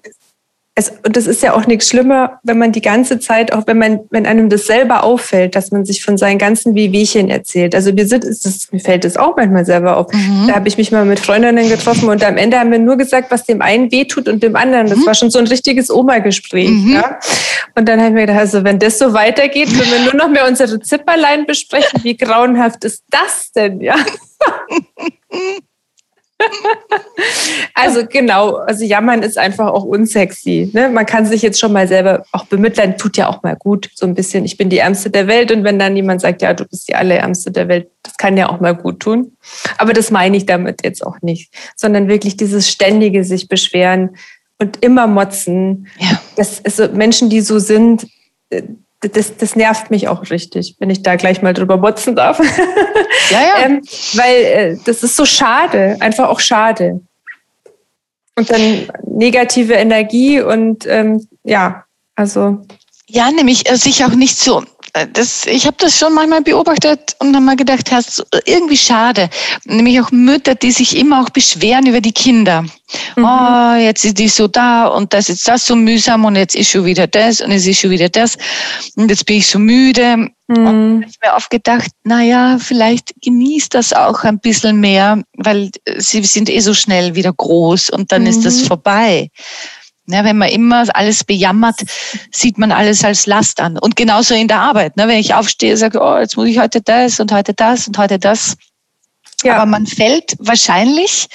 es, und das ist ja auch nichts schlimmer, wenn man die ganze Zeit, auch wenn man, wenn einem das selber auffällt, dass man sich von seinen ganzen Wehwehchen erzählt. Also mir, sind, das, mir fällt es auch manchmal selber auf. Mhm. Da habe ich mich mal mit Freundinnen getroffen und am Ende haben wir nur gesagt, was dem einen wehtut und dem anderen. Das mhm. war schon so ein richtiges Oma-Gespräch. Mhm. Ja? Und dann habe ich mir gedacht, also wenn das so weitergeht, wenn wir nur noch mehr unsere Zipperlein besprechen, wie grauenhaft ist das denn? Ja. also genau, also jammern ist einfach auch unsexy. Ne? Man kann sich jetzt schon mal selber auch bemitleiden, tut ja auch mal gut, so ein bisschen, ich bin die Ärmste der Welt und wenn dann jemand sagt, ja, du bist die allerärmste der Welt, das kann ja auch mal gut tun. Aber das meine ich damit jetzt auch nicht, sondern wirklich dieses ständige sich beschweren und immer motzen. Ja. Das ist so, Menschen, die so sind, äh, das, das nervt mich auch richtig, wenn ich da gleich mal drüber motzen darf. Ja, ja. ähm, weil äh, das ist so schade, einfach auch schade. Und dann negative Energie und ähm, ja, also. Ja, nämlich äh, sich auch nicht so das, ich habe das schon manchmal beobachtet und habe mir gedacht, Herr, irgendwie schade. Nämlich auch Mütter, die sich immer auch beschweren über die Kinder. Mhm. Oh, jetzt ist die so da und das ist das so mühsam und jetzt ist schon wieder das und es ist schon wieder das und jetzt bin ich so müde. Mhm. Und ich mir oft gedacht, naja, vielleicht genießt das auch ein bisschen mehr, weil sie sind eh so schnell wieder groß und dann mhm. ist das mhm. vorbei. Ja, wenn man immer alles bejammert, sieht man alles als Last an. Und genauso in der Arbeit. Ne? Wenn ich aufstehe, sage, oh, jetzt muss ich heute das und heute das und heute das. Ja. Aber man fällt wahrscheinlich,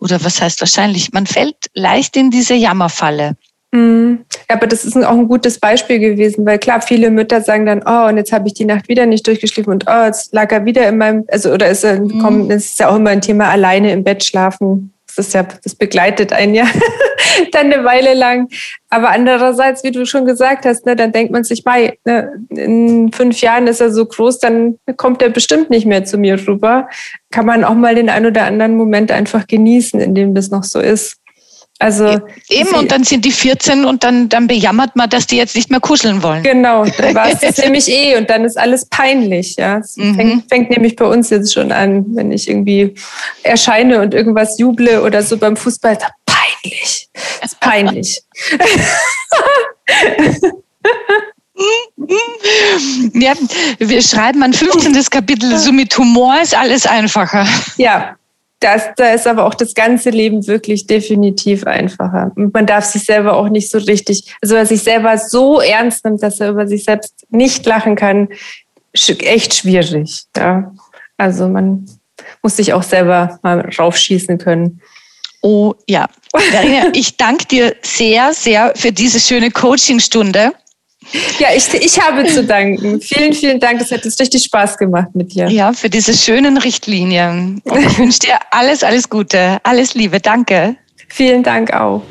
oder was heißt wahrscheinlich, man fällt leicht in diese Jammerfalle. Mhm. Ja, aber das ist auch ein gutes Beispiel gewesen, weil klar, viele Mütter sagen dann, oh, und jetzt habe ich die Nacht wieder nicht durchgeschlafen und oh, jetzt lag er wieder in meinem, also oder ist er, mhm. kommt, das ist ja auch immer ein Thema, alleine im Bett schlafen. Das ist ja, das begleitet einen ja dann eine Weile lang. Aber andererseits, wie du schon gesagt hast, ne, dann denkt man sich, bei, ne, in fünf Jahren ist er so groß, dann kommt er bestimmt nicht mehr zu mir rüber. Kann man auch mal den ein oder anderen Moment einfach genießen, in dem das noch so ist. Also eben und dann sind die 14 und dann dann bejammert man, dass die jetzt nicht mehr kuscheln wollen. Genau, dann war es nämlich eh und dann ist alles peinlich. Ja, es mhm. fängt, fängt, nämlich bei uns jetzt schon an, wenn ich irgendwie erscheine und irgendwas juble oder so beim Fußball. Peinlich, das ist peinlich. ja, wir schreiben ein 15. Kapitel, so mit Humor ist alles einfacher. Ja, das, da ist aber auch das ganze Leben wirklich definitiv einfacher. Und man darf sich selber auch nicht so richtig, also wer sich selber so ernst nimmt, dass er über sich selbst nicht lachen kann, echt schwierig. Ja. Also man muss sich auch selber mal raufschießen können. Oh ja. Verena, ich danke dir sehr, sehr für diese schöne Coachingstunde. Ja, ich, ich habe zu danken. Vielen, vielen Dank. Das hat jetzt richtig Spaß gemacht mit dir. Ja, für diese schönen Richtlinien. Und ich wünsche dir alles, alles Gute. Alles Liebe. Danke. Vielen Dank auch.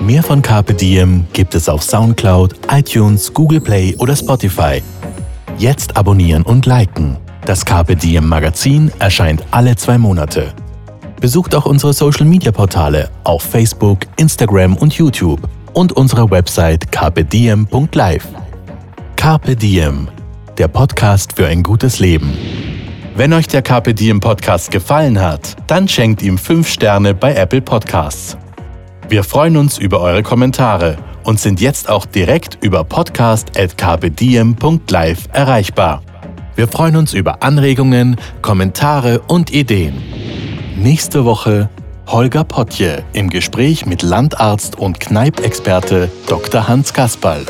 Mehr von Carpe Diem gibt es auf Soundcloud, iTunes, Google Play oder Spotify. Jetzt abonnieren und liken. Das Carpe Diem Magazin erscheint alle zwei Monate. Besucht auch unsere Social Media Portale auf Facebook, Instagram und YouTube und unsere Website carpediem.live. Carpe Diem, der Podcast für ein gutes Leben. Wenn euch der Carpe Diem Podcast gefallen hat, dann schenkt ihm 5 Sterne bei Apple Podcasts. Wir freuen uns über eure Kommentare und sind jetzt auch direkt über podcast.carpediem.live erreichbar. Wir freuen uns über Anregungen, Kommentare und Ideen. Nächste Woche Holger Potje im Gespräch mit Landarzt und Kneipexperte Dr. Hans Kasperl.